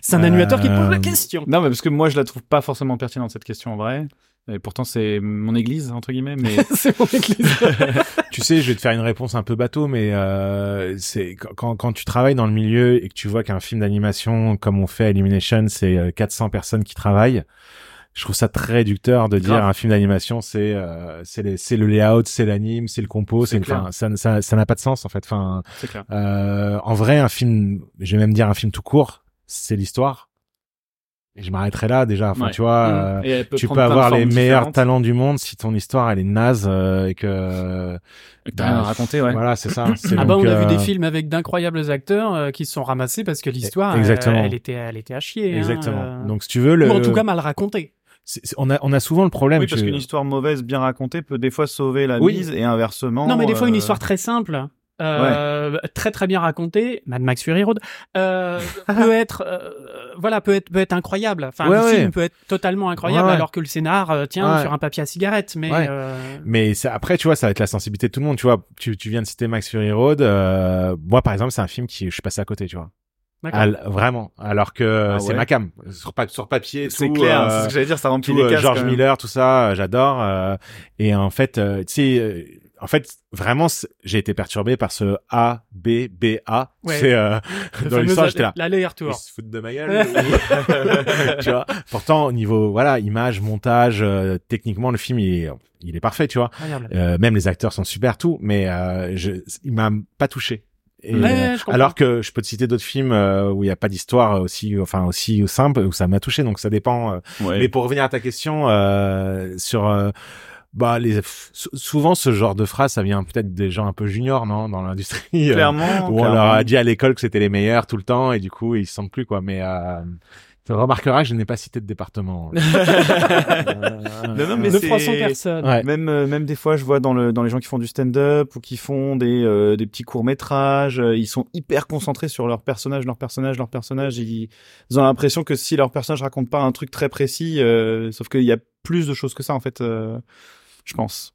C'est un animateur qui pose la euh, question. Non, mais parce que moi je la trouve pas forcément pertinente cette question en vrai. Et pourtant c'est mon église entre guillemets, mais *laughs* c'est mon église. *laughs* tu sais, je vais te faire une réponse un peu bateau, mais euh, c'est quand, quand tu travailles dans le milieu et que tu vois qu'un film d'animation comme on fait à Illumination, c'est euh, 400 personnes qui travaillent. Je trouve ça très réducteur de dire Grave. un film d'animation, c'est euh, c'est le layout, c'est l'anime, c'est le compo, C'est enfin, ça ça ça n'a pas de sens en fait. Enfin, c'est clair. euh, en vrai, un film, je vais même dire un film tout court, c'est l'histoire. Et je m'arrêterai là déjà. Enfin, Ouais. tu vois. Mm. euh, Et tu peux avoir les meilleurs différentes. talents du monde si ton histoire elle est naze euh, et que Que T'as rien à bah, raconter, ouais. voilà c'est ça *laughs* C'est Ah bah on a vu euh, des films avec d'incroyables acteurs euh, qui se sont ramassés parce que l'histoire, euh, Exactement. elle était, elle était à chier. hein, exactement euh, donc si tu veux le Ou en tout cas mal racontée. c'est- c'est- on a on a souvent le problème Oui, parce qu'une histoire mauvaise bien racontée peut des fois sauver la Oui. mise et inversement. Non, mais des fois, une histoire très simple, euh, très très bien racontée, Mad Max Fury Road, euh, *laughs* peut être, euh, voilà, peut être peut être incroyable. Enfin, Ouais, le ouais. film peut être totalement incroyable, Ouais, ouais. alors que le scénar euh, tient Ouais. sur un papier à cigarette. Mais Ouais. euh, mais c'est- après tu vois ça va être la sensibilité de tout le monde tu vois tu tu viens de citer Max Fury Road euh, moi par exemple c'est un film qui je suis passé à côté tu vois. Al- vraiment alors que Ah c'est ouais. ma cam sur, pa- sur papier C'est clair, euh, c'est ce que j'allais dire, ça remplit tout, les cases. George. Miller, tout ça, j'adore. euh, et en fait, euh, tu sais, euh, en fait, vraiment, j'ai été perturbé par ce A, B, B, A. Ouais. C'est, euh, dans l'histoire, j'étais là. Ils L'aller-retour. se foutent de ma gueule. ou- *laughs* *laughs* tu vois. Pourtant, au niveau, voilà, image, montage, euh, techniquement, le film, il est, il est parfait, tu vois. Euh, même les acteurs sont super, tout, mais euh, je, il m'a pas touché. Et, Ouais, euh, alors que je peux te citer d'autres films euh, où il n'y a pas d'histoire aussi, enfin aussi simple, où ça m'a touché. Donc ça dépend. euh. Ouais. Mais pour revenir à ta question euh, sur euh, bah les sou- souvent ce genre de phrase, ça vient peut-être des gens un peu juniors, non, dans l'industrie. euh, Clairement. où on leur a dit à l'école que c'était les meilleurs tout le temps et du coup ils se sentent plus quoi. Mais euh, tu remarqueras que je n'ai pas cité de département. *laughs* Non, non, mais ne c'est- froissons personne. Ouais. Même euh, même des fois, je vois dans le dans les gens qui font du stand-up ou qui font des euh, des petits courts métrages, ils sont hyper concentrés sur leur personnage, leur personnage, leur personnage. Ils, ils ont l'impression que si leur personnage raconte pas un truc très précis, euh, sauf qu'il y a plus de choses que ça en fait. euh, je pense.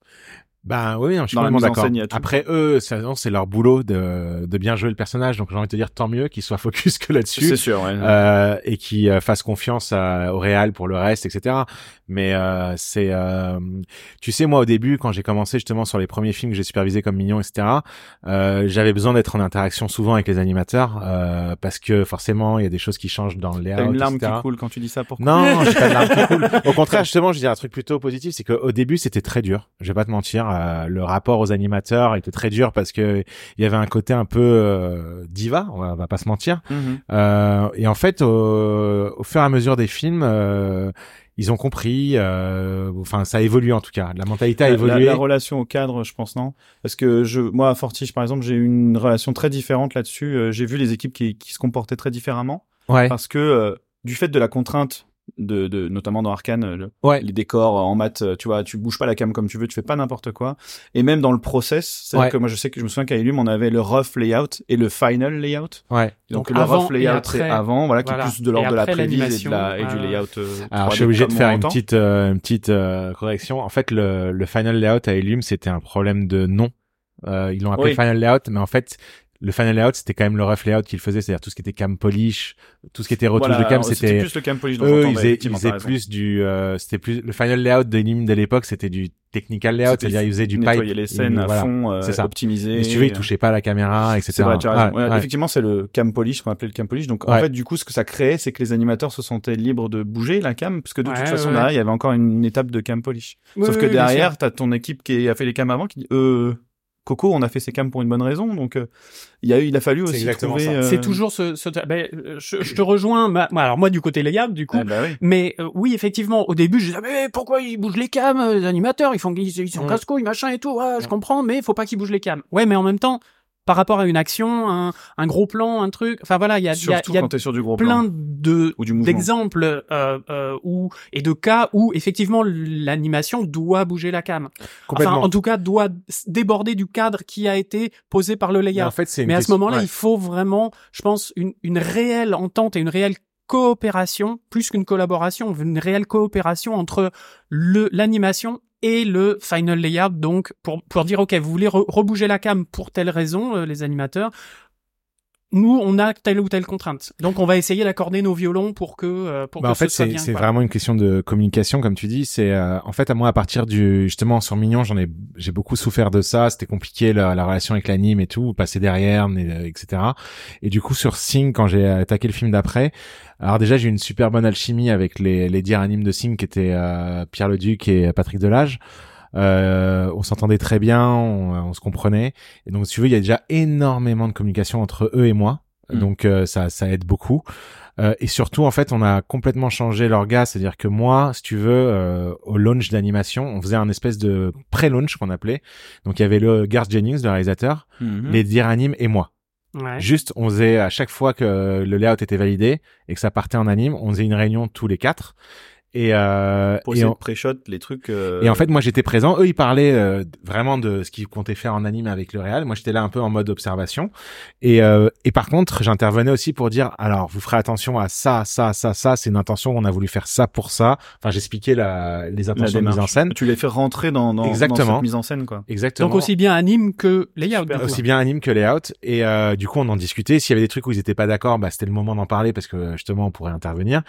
Ben oui, je suis en d'accord. Après eux, non, c'est leur boulot de, de bien jouer le personnage, donc j'ai envie de te dire tant mieux qu'ils soient *laughs* focus que là-dessus. sûr. Ouais. Euh, et qui euh, fassent confiance à- au réal pour le reste, etc. Mais euh, c'est, euh, tu sais, moi au début, quand j'ai commencé justement sur les premiers films que j'ai supervisés comme Mignon, etc. Euh, j'avais besoin d'être en interaction souvent avec les animateurs euh, parce que forcément, il y a des choses qui changent dans le T'as une larme etc. qui coule quand tu dis ça. Pourquoi Non, *laughs* j'ai pas de larmes qui coulent. Au contraire, *laughs* justement, je dis un truc plutôt positif, c'est qu'au début, c'était très dur. Je vais pas te mentir, euh, le rapport aux animateurs était très dur parce que il y avait un côté un peu euh, diva, on va, on va pas se mentir. Mhm. Euh, et en fait, au, au fur et à mesure des films, ils ont compris. euh, Enfin, ça a évolué en tout cas. La mentalité a évolué. La, la relation au cadre, je pense non, parce que je, moi à Fortiche par exemple, j'ai eu une relation très différente là-dessus. Euh, j'ai vu les équipes qui, qui se comportaient très différemment Ouais. parce que euh, du fait de la contrainte de, de notamment dans Arkane, euh, le- Ouais. les décors en maths, euh, tu vois, tu bouges pas la cam comme tu veux, tu fais pas n'importe quoi. Et même dans le process, c'est-à-dire Ouais. que moi je sais que je me souviens qu'à Illum on avait le rough layout et le final layout. Ouais. Donc, Donc le avant rough layout après. c'est avant, voilà, qui Voilà. est plus de l'ordre de la prévise et, de la, et du euh, layout. euh, Alors, 3D je suis obligé de faire on une petite, euh, une petite euh, correction. En fait, le, le final layout à Illum, c'était un problème de nom. Euh, ils l'ont appelé Oui. final layout, mais en fait, le final layout, c'était quand même le rough layout qu'ils faisaient, c'est-à-dire tout ce qui était cam polish, tout ce qui était retouche Voilà, de cam, c'était plus le cam polish dont eux, ils faisaient, ils faisaient plus du, euh, c'était plus le final layout de Illum de l'époque, c'était du technical layout, c'est-à-dire ils faisaient du pipe, nettoyer les scènes à voilà. fond, euh, ça. optimiser. Mais si tu veux, ils touchaient pas à la caméra, etc. C'est vrai, tu as raison. Ouais, Ouais. Effectivement, c'est le cam polish, qu'on appelait le cam polish. Donc, en Ouais. fait, du coup, ce que ça créait, c'est que les animateurs se sentaient libres de bouger la cam, parce que de Ouais, toute façon, derrière, il y avait encore une étape de cam polish. Sauf que derrière, t'as ton équipe qui a fait les cams avant qui dit, euh, Coco, on a fait ces cams pour une bonne raison. Donc, euh, il a eu, il a fallu aussi exactement trouver. euh, C'est toujours ce, ce ben, je, je te rejoins. ma- moi, alors moi du côté layout, du coup. Ah, bah oui. Mais euh, oui, effectivement, au début, je disais mais pourquoi ils bougent les cams, euh, les animateurs, ils font ils, ils sont casse-couilles, machin et tout. Ouais, je comprends, mais faut pas qu'ils bougent les cams. Ouais, mais en même temps, par rapport à une action, un, un gros plan, un truc. Enfin voilà, il y a, y a, Surtout il y a quand t'es sur du gros plein plan. de d'exemples euh, euh, où et de cas où effectivement l'animation doit bouger la cam. Enfin, en tout cas, doit déborder du cadre qui a été posé par le Mais layout. en fait, Mais à ce moment-là, ouais. il faut vraiment, je pense, une, une réelle entente et une réelle coopération, plus qu'une collaboration, une réelle coopération entre le l'animation et le final layout. Donc, pour pour dire, ok, vous voulez re- rebouger la cam pour telle raison, euh, les animateurs. Nous, on a telle ou telle contrainte. Donc, on va essayer d'accorder nos violons pour que euh, pour Bah, que en fait, ce soit bien. c'est vraiment une question de communication, comme tu dis. C'est euh, en fait à moi à partir du justement sur Mignon, j'en ai j'ai beaucoup souffert de ça. C'était compliqué la, la relation avec l'anime et tout, passer derrière, mais, euh, etc. Et du coup sur Sing, quand j'ai attaqué le film d'après, alors déjà j'ai eu une super bonne alchimie avec les les dires animes de Sing qui étaient euh, Pierre Leduc et Patrick Delage. Euh, on s'entendait très bien, on, on se comprenait. Et donc, si tu veux, il y a déjà énormément de communication entre eux et moi. Mm. Donc, euh, ça, ça aide beaucoup. Euh, et surtout, en fait, on a complètement changé l'orga. C'est-à-dire que moi, si tu veux, euh, au launch d'animation, on faisait un espèce de pré-launch qu'on appelait. Donc, il y avait le Garth Jennings, le réalisateur, Mhm. les dires animes et moi. Ouais. Juste, on faisait à chaque fois que le layout était validé et que ça partait en anime, on faisait une réunion tous les quatre. Et, euh, Pour et pré-shot les trucs. euh, et en fait, moi, j'étais présent. Eux, ils parlaient euh, vraiment de ce qu'ils comptaient faire en anime avec le réal. Moi, j'étais là un peu en mode observation. Et, euh, et par contre, j'intervenais aussi pour dire, alors, vous ferez attention à ça, ça, ça, ça. C'est une intention. On a voulu faire ça pour ça. Enfin, j'expliquais la, les la intentions de mise en scène. Tu les fais rentrer dans, dans, dans Exactement. cette mise en scène, quoi. Exactement. Donc aussi bien anime que layout. Aussi bien anime que layout et euh, du coup on en discutait s'il y avait des trucs où ils étaient pas d'accord bah c'était le moment d'en parler parce que justement on pourrait intervenir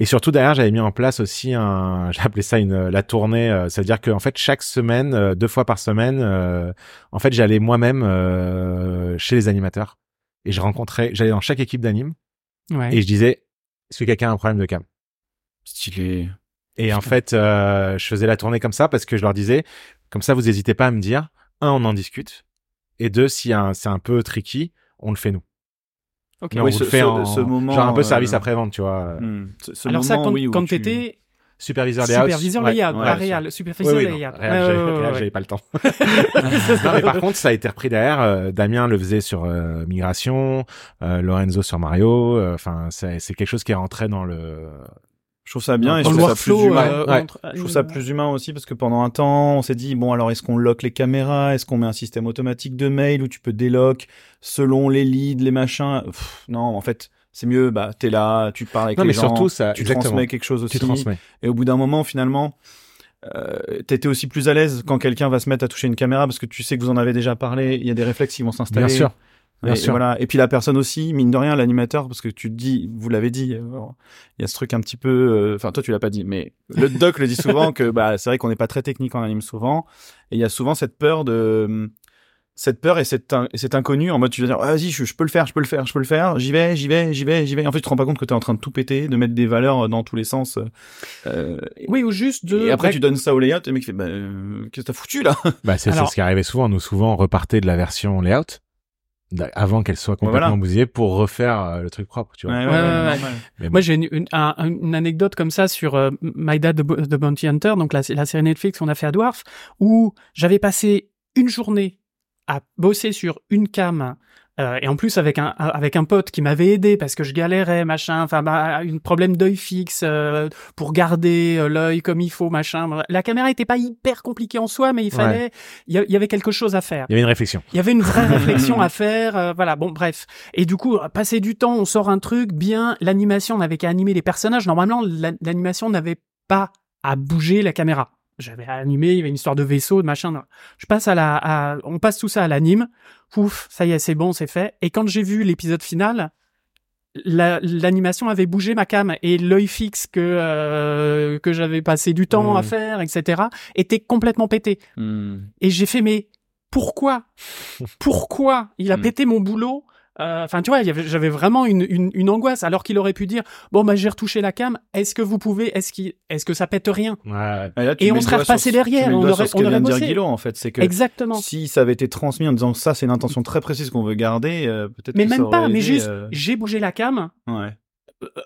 et surtout derrière j'avais mis en place aussi un, *laughs* j'ai appelé ça une la tournée. euh, C'est-à-dire que en fait chaque semaine, euh, deux fois par semaine, euh, en fait j'allais moi-même euh, chez les animateurs et je rencontrais, j'allais dans chaque équipe d'anime Ouais. et je disais est-ce que quelqu'un a un problème de cam? Stylé. Et en fait, euh, je faisais la tournée comme ça parce que je leur disais, comme ça, vous n'hésitez pas à me dire, un, on en discute, et deux, si un- c'est un peu tricky, on le fait nous. Ok. Mais Oui, on ce- le fait ce- en ce moment, genre un peu euh, service après-vente, tu vois. Hmm. Ce- ce Alors ça, quand, oui, quand tu- t'étais Superviseur layout. superviseur ouais, layout, ouais, ouais. réal, Oui, oui, layout. j'avais- ouais, pas le temps. *laughs* non, mais par contre, ça a été repris derrière. euh, Damien le faisait sur euh, Migration, euh, Lorenzo sur Mario. Enfin, c'est c'est quelque chose qui est rentré dans le. Je trouve ça bien et je Dans le trouve ça plus workflow, humain. euh, Ouais. entre- Je trouve ça plus humain aussi parce que pendant un temps, on s'est dit bon alors est-ce qu'on lock les caméras, est-ce qu'on met un système automatique de mail où tu peux délock? Selon les leads, les machins. Pff, non, en fait, c'est mieux. Bah t'es là, tu parles avec Non, les mais gens, surtout ça. tu exactement. transmets quelque chose aussi. Tu transmets. Et au bout d'un moment, finalement, euh, t'étais aussi plus à l'aise quand quelqu'un va se mettre à toucher une caméra parce que tu sais que vous en avez déjà parlé. Il y a des réflexes qui vont s'installer. Bien sûr. Bien et, sûr. Voilà. Et puis la personne aussi, mine de rien, l'animateur, parce que tu te dis, vous l'avez dit, euh, il y a ce truc un petit peu, euh, enfin toi tu l'as pas dit, mais le doc le dit souvent que bah c'est vrai qu'on n'est pas très technique en anime souvent, et il y a souvent cette peur de cette peur et cet, in- et cet inconnu en mode tu vas dire Ah, vas-y je, je peux le faire je peux le faire je peux le faire j'y vais j'y vais j'y vais j'y vais en fait tu te rends pas compte que tu es en train de tout péter de mettre des valeurs dans tous les sens euh, Oui, ou juste de. et après tu donnes ça au layout et le mec fait bah euh, qu'est-ce que t'as foutu là? Bah, c'est Alors- ce qui arrivait souvent. Nous, souvent, on repartait de la version layout avant qu'elle soit complètement Voilà. bousillée pour refaire euh, le truc propre, tu vois. ouais, ouais. Mais bon. Moi, j'ai une, une, un- une anecdote comme ça sur euh, My Dad the Bounty Hunter, donc la, la série Netflix qu'on a fait à Dwarf, où j'avais passé une journée à bosser sur une cam. euh, et en plus avec un avec un pote qui m'avait aidé parce que je galérais machin enfin bah, un problème d'œil fixe euh, pour garder euh, l'œil comme il faut machin la caméra était pas hyper compliquée en soi mais il fallait il y, avait quelque chose à faire Il y avait une réflexion. il y avait une vraie *laughs* réflexion à faire, euh, voilà. Bon, bref. Et du coup, passer du temps, on sort un truc bien. L'animation, on n'avait qu'à animer les personnages. Normalement, la- l'animation n'avait pas à bouger la caméra. J'avais animé, il y avait une histoire de vaisseau, de machin. non. Je passe à la, à- on passe tout ça à l'anime. Ouf, ça y est, c'est bon, c'est fait. Et quand j'ai vu l'épisode final, la- l'animation avait bougé ma cam et l'œil fixe que euh, que j'avais passé du temps à faire, etc., était complètement pété. Hmm. Et j'ai fait, mais pourquoi? *laughs* Pourquoi? Il a Hmm. pété mon boulot Euh, Enfin, tu vois, j'avais vraiment une, une, une angoisse, alors qu'il aurait pu dire, bon, bah, j'ai retouché la cam, est-ce que vous pouvez, est-ce qu'il, est-ce que ça pète rien? Ouais. Et, là, Et on serait repassé derrière, on aurait- sur ce on aurait vient de dire bossé. Guillaume, en fait, c'est que Exactement. si ça avait été transmis en disant ça, c'est une intention très précise qu'on veut garder, euh, peut-être Mais que ça même pas, mais juste, euh, j'ai bougé la cam, ouais.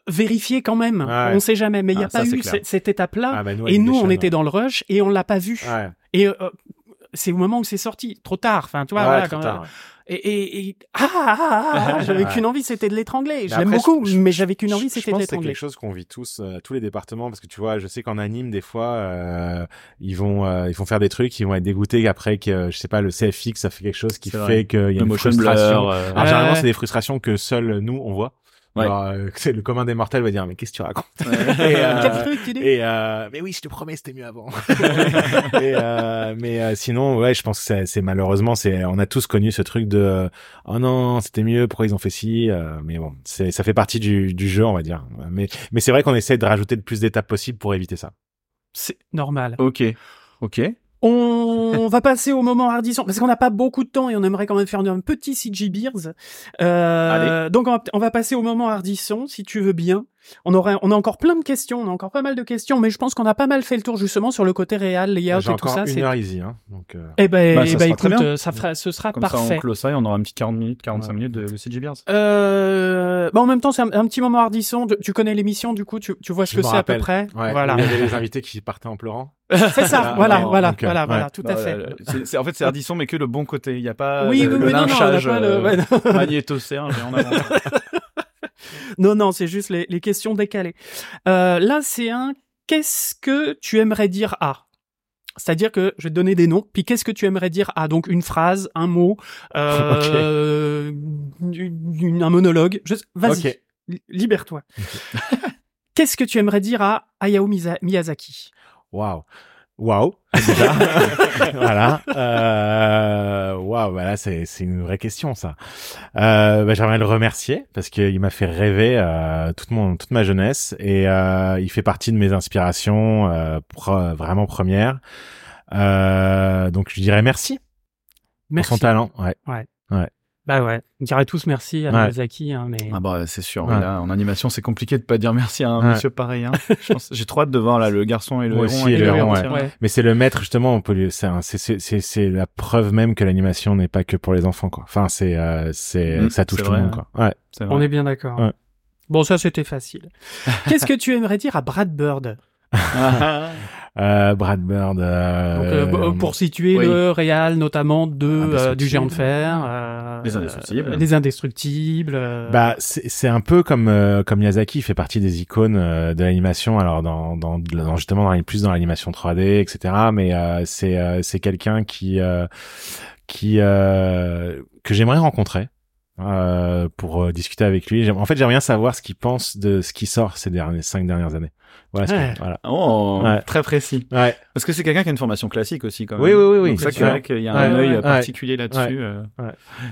vérifier quand même. Ouais. On sait jamais, mais il n'y a Ah, pas eu cette, étape-là. Ah, bah, et nous, on chaînes, était dans le rush et on l'a pas vu. Ouais. Et euh, c'est au moment où c'est sorti, trop tard. Enfin, tu vois, Ouais, voilà, trop quand- tard, ouais. Et, et, et- ah, ah, ah, ah, j'avais *laughs* qu'une envie, c'était de l'étrangler. Je l'aime beaucoup, je- mais j'avais qu'une envie, c'était de pense que c'est l'étrangler. quelque chose qu'on vit tous, euh, tous les départements, parce que tu vois, je sais qu'en anime, des fois, euh, ils vont, euh, ils vont faire des trucs, ils vont être dégoûtés après que, je sais pas, le CFX, ça fait quelque chose qui fait qu'il y a Le une frustration. blur, euh, Alors, généralement, c'est des frustrations que seuls nous, on voit. Ouais. Alors, euh, *laughs* c'est le commun des mortels va dire, mais qu'est-ce que tu racontes? ouais. *laughs* Et, euh, Et euh, mais oui, je te promets, c'était mieux avant. *laughs* et, euh, mais euh, sinon, ouais, je pense que c'est- c'est malheureusement, c'est on a tous connu ce truc de oh non, c'était mieux, pourquoi ils ont fait ci. euh, mais bon, c'est ça fait partie du, du jeu, on va dire. Mais mais c'est vrai qu'on essaie de rajouter le plus d'étapes possible pour éviter ça. C'est normal. Ok. Ok. On va passer au moment hardisson parce qu'on n'a pas beaucoup de temps et on aimerait quand même faire un petit CG Beers. Euh, donc on va, on va passer au moment hardisson si tu veux bien. On aurait, on a encore plein de questions, on a encore pas mal de questions, mais je pense qu'on a pas mal fait le tour justement sur le côté réel, layout et tout encore ça. une C'est heure easy, hein. Donc euh, eh ben, Bah, eh ça ben sera très écoute, bien. euh, ça fera, ce sera Comme ça, parfait. on close ça et on aura un petit 40 minutes, 45 Ouais. minutes de CG Beers. Euh, bah en même temps, c'est un, un petit moment hardisson. Tu- Tu connais l'émission, du coup, tu, tu vois ce Je que c'est à peu près? ouais, Voilà. Il y avait les invités qui partaient en pleurant. *laughs* C'est ça. Voilà, non, voilà, donc, euh, voilà, ouais. voilà, tout à fait. en fait, c'est Ardisson, mais que le bon côté. Il n'y a pas Oui, le, oui, le oui, non, non, on lynchage pas le- euh, magnéto-serge et avant. *laughs* Non, non, c'est juste les, les questions décalées. Euh, là, c'est un qu'est-ce que tu aimerais dire à? C'est-à-dire que je vais te donner des noms, puis qu'est-ce que tu aimerais dire à? Donc une phrase, un mot, euh, une- une- un monologue. Vas-y, libère-toi. *laughs* qu'est-ce que tu aimerais dire à Hayao Miyazaki? Waouh. Waouh. Déjà. *laughs* voilà. Euh, Waouh. voilà, c'est c'est une vraie question ça. Euh, bah, j'aimerais le remercier parce qu'il m'a fait rêver euh, toute mon toute ma jeunesse et euh, il fait partie de mes inspirations euh, pro- vraiment premières. Euh, donc je dirais merci, Merci. pour son talent. Ouais. Bah ouais, on dirait tous merci à Ouais. Miyazaki, hein, mais Ah bah c'est sûr. Ouais. Là, en animation, c'est compliqué de pas dire merci à un Ouais. monsieur pareil. Hein. J'ai trop hâte de voir là le garçon et le héron. et et le héron. Mais c'est le maître justement. On peut lui, c'est la preuve même que l'animation n'est pas que pour les enfants quoi. Enfin c'est euh, c'est Mm, ça touche tout le monde quoi. Ouais. On est bien d'accord. Ouais. Bon, ça c'était facile. *laughs* Qu'est-ce que tu aimerais dire à Brad Bird? *laughs* Euh, Brad Bird. Euh, Donc, euh, b- Pour situer oui. le réal notamment de euh, du Indestructible. géant de fer, euh, Les Indestructibles. euh, les indestructibles. euh, Bah, c'est c'est un peu comme euh, comme Miyazaki il fait partie des icônes euh, de l'animation. Alors dans, dans dans justement dans, les- plus dans l'animation 3D, etc. Mais euh, c'est euh, c'est quelqu'un qui euh, qui euh, que j'aimerais rencontrer. Euh, pour euh, discuter avec lui. En fait, j'aimerais bien savoir ce qu'il pense de ce qui sort ces dernières cinq dernières années. Voilà. ce que- Ouais. voilà. Oh, Ouais. très précis. Ouais. Parce que c'est quelqu'un qui a une formation classique aussi quand même. Oui, oui, oui, oui. Donc ça, c'est vrai qu'il y a Ouais, un œil ouais, ouais. particulier là-dessus. euh.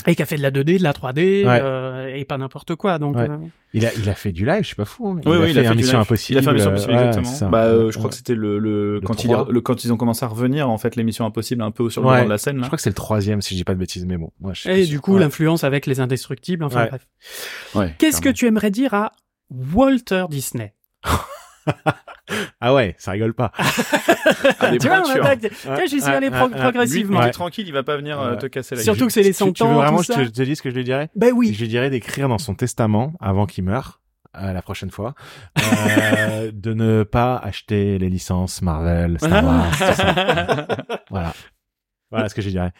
et qui a fait de la 2D, de la 3D, Ouais. euh, et pas n'importe quoi. Donc, Ouais. euh, Il a il a fait du live, je suis pas fou. hein. Oui, il, a oui, fait Mission live. Impossible. Il a fait un Mission Impossible, euh, ouais, exactement. Bah, euh, je crois Ouais. que c'était le, le, Le quand, il, 3. le, quand ils ont commencé à revenir, en fait, les Missions Impossibles un peu sur le Ouais. devant de la scène. Je crois que c'est le troisième, si je dis pas de bêtises, mais bon. Et du coup, l'influence avec les indestructibles. Enfin bref. Ouais, Qu'est-ce que tu aimerais dire à Walter Disney? *laughs* Ah ouais, ça rigole pas. Ah, Tu vois, on attaque- Tiens, j'y suis allé pro- progressivement. Lui, Ouais. t'es tranquille, il va pas venir euh, te casser la Surtout gueule. que c'est les Tu- 100 tu veux ans, vraiment que je te, te dise ce que je lui dirais? Ben oui. Je lui dirais d'écrire dans son testament avant qu'il meure. euh, la prochaine fois, euh, *laughs* de ne pas acheter les licences Marvel, Star *laughs* Wars, tout ça. Voilà. Voilà ce que je lui dirais.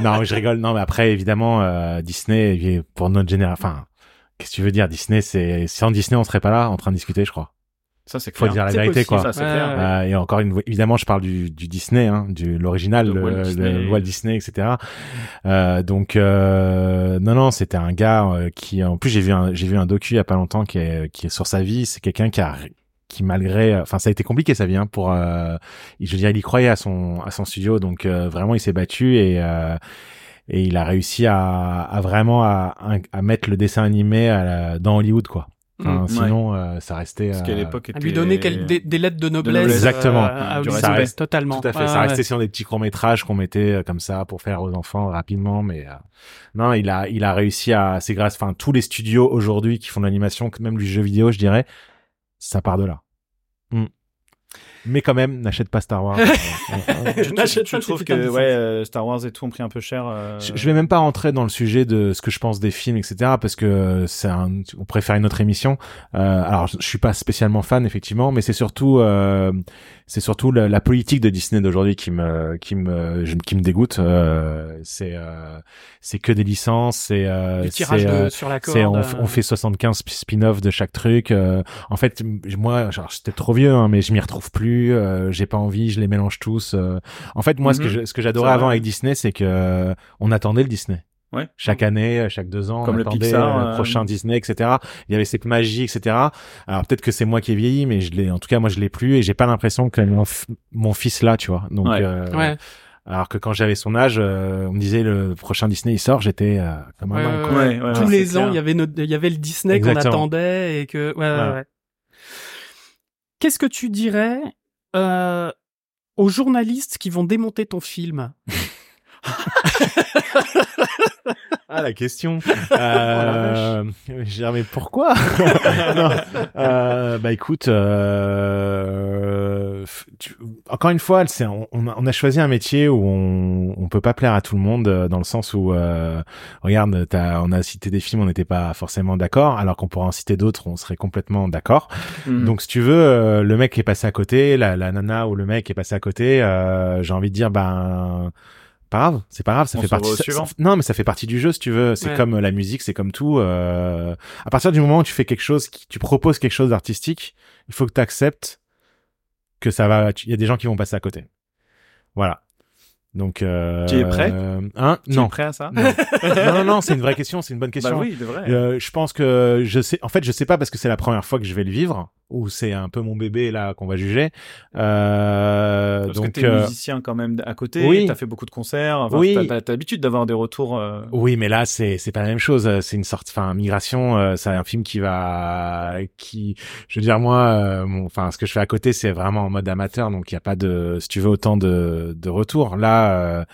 Non, mais je rigole. Non, mais après, évidemment, euh, Disney, pour notre génération. Enfin, qu'est-ce que tu veux dire? Disney, c'est sans Disney, on serait pas là en train de discuter, je crois. Ça, c'est Faut clair. dire la vérité, possible, quoi. Ça, clair. ouais. Euh, et encore une fois, évidemment, je parle du, du Disney, hein, du l'original, De le, Walt le Disney. Walt Disney, etc. Euh, donc, euh, non, non, c'était un gars euh, qui, en plus, j'ai vu un, j'ai vu un docu il y a pas longtemps qui est, qui est sur sa vie. C'est quelqu'un qui a, qui malgré, enfin, ça a été compliqué sa vie, hein, pour, euh, je veux dire, il y croyait à son, à son studio, donc euh, vraiment, il s'est battu et. Euh, et il a réussi à, à vraiment à, à mettre le dessin animé à la- dans Hollywood quoi. Enfin, Mm, sinon euh, ça restait Parce euh, qu'à l'époque, À lui donner quel- des, des lettres de noblesse. noblesse. Exactement. euh, à Du Hollywood. respect. Ouais, totalement. Tout à fait. Ouais, ça ouais. restait sur des petits courts métrages qu'on mettait euh, comme ça pour faire aux enfants rapidement, mais euh, non, il a il a réussi à. C'est grâce. Enfin, tous les studios aujourd'hui qui font de l'animation, même du jeu vidéo, je dirais, ça part de là. Mais quand même, n'achète pas Star Wars. *laughs* Euh, Tu, N'achète tu ces trouves que ouais, euh, Star Wars et tout ont pris un peu cher euh, Je, je vais même pas rentrer dans le sujet de ce que je pense des films, etc. Parce que c'est un, on préfère une autre émission. Euh, alors, je, je suis pas spécialement fan, effectivement, mais c'est surtout, euh, c'est surtout la, la politique de Disney d'aujourd'hui qui me, qui me, je- qui me dégoûte. Euh, c'est, euh, c'est que des licences, c'est, euh, c'est, euh, sur la corde. on, euh, fait 75 sp- spin-off de chaque truc. euh, en fait, moi, genre, j'étais trop vieux, hein, mais je m'y retrouve plus. Euh, j'ai pas envie, je les mélange tous. euh. En fait, moi, ce que Mhm. je- ce que j'adorais avant avec Disney, c'est que euh, on attendait le Disney. Ouais. Chaque année, euh, chaque deux ans, Comme on le attendait Pixar, euh, euh, prochain Disney, etc. Il y avait cette magie, etc. Alors peut-être que c'est moi qui ai vieilli, mais je l'ai, en tout cas, moi, je l'ai plus et j'ai pas l'impression que mon, fils là, tu vois. Donc, Ouais. euh, Ouais. alors que quand j'avais son âge, euh, on me disait le prochain Disney il sort, j'étais euh, comme un Ouais, ouais, quoi. Ouais, ouais, Tous les ans, il y avait notre, il y avait le Disney qu'on attendait et que, ouais, ouais, Ouais. ouais. Qu'est-ce que tu dirais euh, aux journalistes qui vont démonter ton film *laughs* Ah la question. *laughs* Oh Euh, *laughs* je dirais, mais pourquoi *laughs* Non. Euh, Bah écoute, euh, tu- encore une fois, c'est on, on a, choisi un métier où on, on peut pas plaire à tout le monde euh, dans le sens où euh, regarde, t'as- on a cité des films, on n'était pas forcément d'accord, alors qu'on pourrait en citer d'autres, on serait complètement d'accord. Mhm. Donc si tu veux, euh, le mec qui est passé à côté, la, la nana ou le mec qui est passé à côté, euh, j'ai envie de dire ben pas grave, c'est pas grave, ça On fait partie. ça- non, mais ça fait partie du jeu si tu veux. C'est Ouais. comme la musique, c'est comme tout. Euh, à partir du moment où tu fais quelque chose, qui, tu proposes quelque chose d'artistique, il faut que tu acceptes que ça va. Il y a des gens qui vont passer à côté. Voilà. Donc, euh, Tu es prêt? euh, Hein? Tu es Non. prêt à ça? Non, *laughs* non, non, non, c'est une vraie question. C'est une bonne question. Bah oui, de vrai. Euh, je pense que je sais. En fait, je sais pas parce que c'est la première fois que je vais le vivre ou c'est un peu mon bébé là qu'on va juger. Euh, Parce donc, que t'es euh, musicien quand même à côté, oui. t'as fait beaucoup de concerts, enfin, Oui. t'as, l'habitude d'avoir des retours. euh, Oui, mais là c'est c'est pas la même chose. C'est une sorte, enfin, migration. euh, c'est un film qui va, qui, je veux dire moi, euh, enfin, ce que je fais à côté, c'est vraiment en mode amateur, donc il y a pas de, si tu veux, autant de de retours. Là, euh,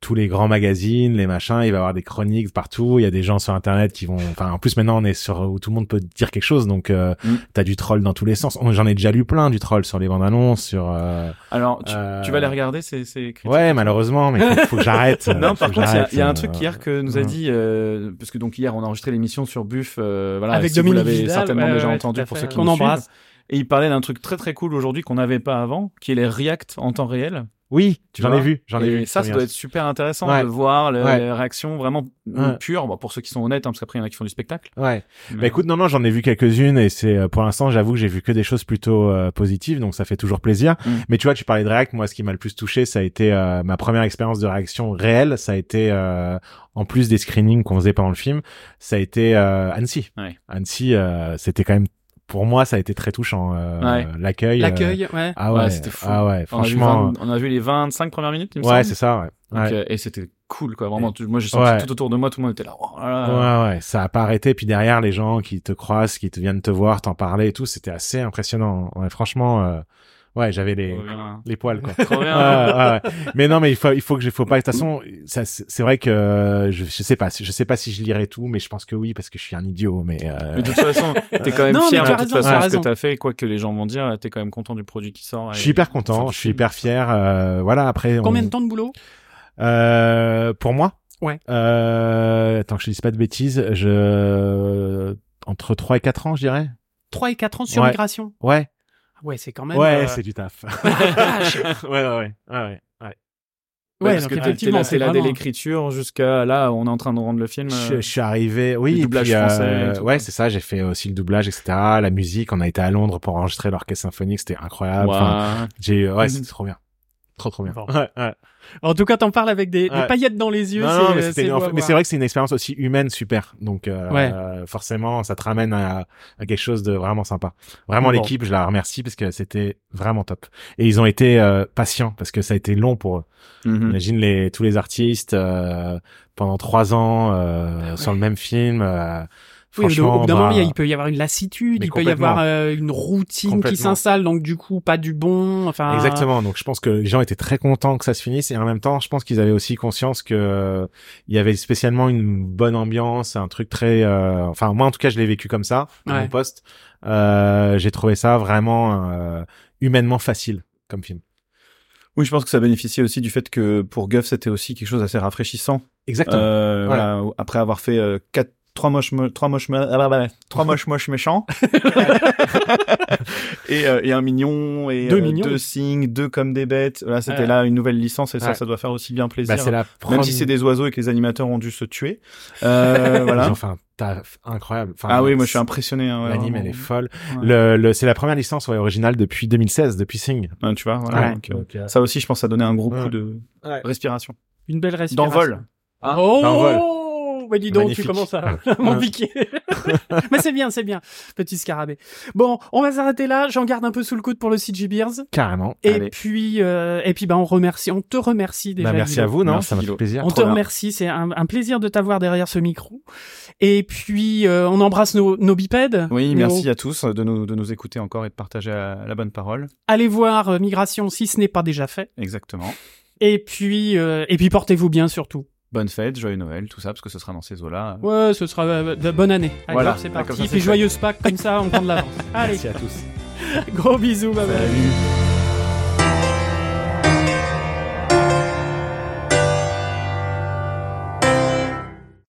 tous les grands magazines, les machins, il va y avoir des chroniques partout. Il y a des gens sur Internet qui vont, enfin, en plus maintenant on est sur où tout le monde peut dire quelque chose, donc euh, Mm. t'as du troll dans tous les sens. J'en ai déjà lu plein du troll sur les bandes annonces, sur. euh, Alors, tu, Euh, tu vas les regarder, ces, ces critiques Ouais, malheureusement, mais faut, faut que j'arrête. *laughs* Non, par contre, il y a- y, un truc hier que nous a ouais. dit, euh, parce que donc hier on a enregistré l'émission sur Buff, euh, voilà, Avec si Dominique vous l'avez Vidal, certainement ouais, déjà ouais, entendu pour fait, ceux qui nous embrasse. suivent. Et il parlait d'un truc très très cool aujourd'hui qu'on n'avait pas avant, qui est les reacts en temps réel. Oui, j'en ai vu, j'en ai vu. ça, ça doit être super intéressant Ouais. de voir les, Ouais. les réactions vraiment Ouais. pures, bon, pour ceux qui sont honnêtes, hein, parce qu'après il y en a qui font du spectacle. Ouais. Mais- Bah écoute, non, non, j'en ai vu quelques-unes et c'est euh, pour l'instant, j'avoue que j'ai vu que des choses plutôt euh, positives, donc ça fait toujours plaisir. Mm. Mais tu vois, tu parlais de React, moi, ce qui m'a le plus touché, ça a été euh, ma première expérience de réaction réelle. Ça a été euh, en plus des screenings qu'on faisait pendant le film, ça a été euh, Annecy. Ouais. Annecy, euh, c'était quand même pour moi, ça a été très touchant. euh, Ouais. L'accueil. euh, L'accueil, ouais. ah ouais, Ouais, c'était fou. Ah ouais, on, a vu franchement. 20 on a vu les 25 premières minutes, il me Ouais, c'est ça. Ouais. Donc, Ouais. euh, et c'était cool, quoi. Vraiment, tu- moi j'ai senti tout autour de moi, tout le monde était là. Oh là là. Ouais, ouais, ça a pas arrêté. Puis derrière, les gens qui te croisent, qui te viennent te voir, t'en parler et tout, c'était assez impressionnant. Ouais, franchement, euh, ouais, j'avais les, les poils, quoi. *laughs* Trop bien. Ouais, ouais, ouais. Mais non, mais il faut, il faut que je, faut pas. De toute façon, ça, c'est vrai que euh, je, je sais pas, je sais pas si je lirai tout, mais je pense que oui parce que je suis un idiot. Mais, euh, Mais de toute façon, t'es quand même Non, fier de toute raison, façon de ce raison. que t'as fait, quoi que les gens vont dire, t'es quand même content du produit qui sort. je suis hyper content, je suis hyper fier. euh, voilà, après. Combien on- de temps de boulot? Euh, pour moi? Ouais. Euh, attends que je dise pas de bêtises, je entre 3 et 4 ans, je dirais. 3 et 4 ans sur Ouais. migration? Ouais. Ouais, c'est quand même. Ouais, euh, c'est du taf. *laughs* vache. *laughs* ouais, ouais, ouais, ouais, ouais. Ouais, parce donc que effectivement, là, c'est là dès l'écriture jusqu'à là, on est en train de rendre le film. Je, euh, je suis arrivé, oui, le doublage puis, euh, français et tout, ouais, c'est ça. J'ai fait aussi le doublage, etc. La musique, on a été à Londres pour enregistrer l'orchestre symphonique, c'était incroyable. Enfin, j'ai, ouais, Mhm. c'était trop bien, trop trop bien. Bon. Ouais, ouais. En tout cas, t'en parles avec des, paillettes dans les yeux. Non, c'est- non, mais, c'était c'est vrai que c'est une expérience aussi humaine super. Donc euh, Ouais. euh, forcément, ça te ramène à, à quelque chose de vraiment sympa. Vraiment, Bon. l'équipe, je la remercie parce que c'était vraiment top. Et ils ont été euh, patients parce que ça a été long pour eux. Imagine les tous les artistes euh, pendant trois ans euh, sur le même film. Oui, au- bout d'un bah, moment, il a- il peut y avoir une lassitude, Mais il peut y avoir euh, une routine qui s'installe, donc du coup, pas du bon. Enfin, Exactement. Donc je pense que les gens étaient très contents que ça se finisse et en même temps, je pense qu'ils avaient aussi conscience que euh, il y avait spécialement une bonne ambiance, un truc très. euh, Enfin moi en tout cas, je l'ai vécu comme ça à Ouais. mon poste. Euh, J'ai trouvé ça vraiment euh, humainement facile comme film. Oui, je pense que ça bénéficiait aussi du fait que pour Guff, c'était aussi quelque chose d'assez rafraîchissant. Exactement. Euh, voilà, après avoir fait euh, quatre, trois moches, mo- trois moches, mo- ah bah, bah, trois moches, moches méchants, *laughs* et, euh, et un mignon et Deux euh, mignons. deux signes, deux comme des bêtes. Là, c'était Ouais. là une nouvelle licence et ça, Ouais. ça doit faire aussi bien plaisir. Bah, la Même si c'est des oiseaux et que les animateurs ont dû se tuer. Euh, *laughs* voilà. taf incroyable. Enfin, Ah oui, moi je suis impressionné. Hein, ouais, L'anime, elle est folle. Ouais. Le, le, c'est la première licence ouais, originale depuis 2016, depuis Sing. Ouais, tu vois, voilà. Ouais. donc, euh, Donc, euh, ça aussi, je pense, ça donnait un gros Ouais. coup de Ouais. respiration. une belle respiration. D'envol. Oh, D'envol. Bah dis donc, Magnifique. tu commences à *laughs* m'en piquer. Mais c'est bien, c'est bien, petit scarabée. Bon, on va s'arrêter là. J'en garde un peu sous le coude pour le CG Beers. Carrément. Et Allez. puis, euh, et puis, bah, on remercie, on te remercie déjà. Bah, merci Guido. à vous, non Merci, Ça m'a fait plaisir. On Trop te bien. remercie, c'est un, un plaisir de t'avoir derrière ce micro. Et puis, euh, on embrasse nos, nos bipèdes. Oui, Nos- merci à tous de nous, de nous écouter encore et de partager la, la bonne parole. Allez voir euh, Migration si ce n'est pas déjà fait. Exactement. Et puis, euh, et puis portez-vous bien surtout. Bonne fête, joyeux Noël, tout ça, parce que ce sera dans ces eaux-là. Ouais, ce sera euh, de bonne année. Allez, Voilà. c'est parti. comme ça, Et puis joyeuse Pâques, comme ça, on prend de l'avance. *laughs* Allez, Merci à tous. *laughs* gros bisous, bye bye. Salut.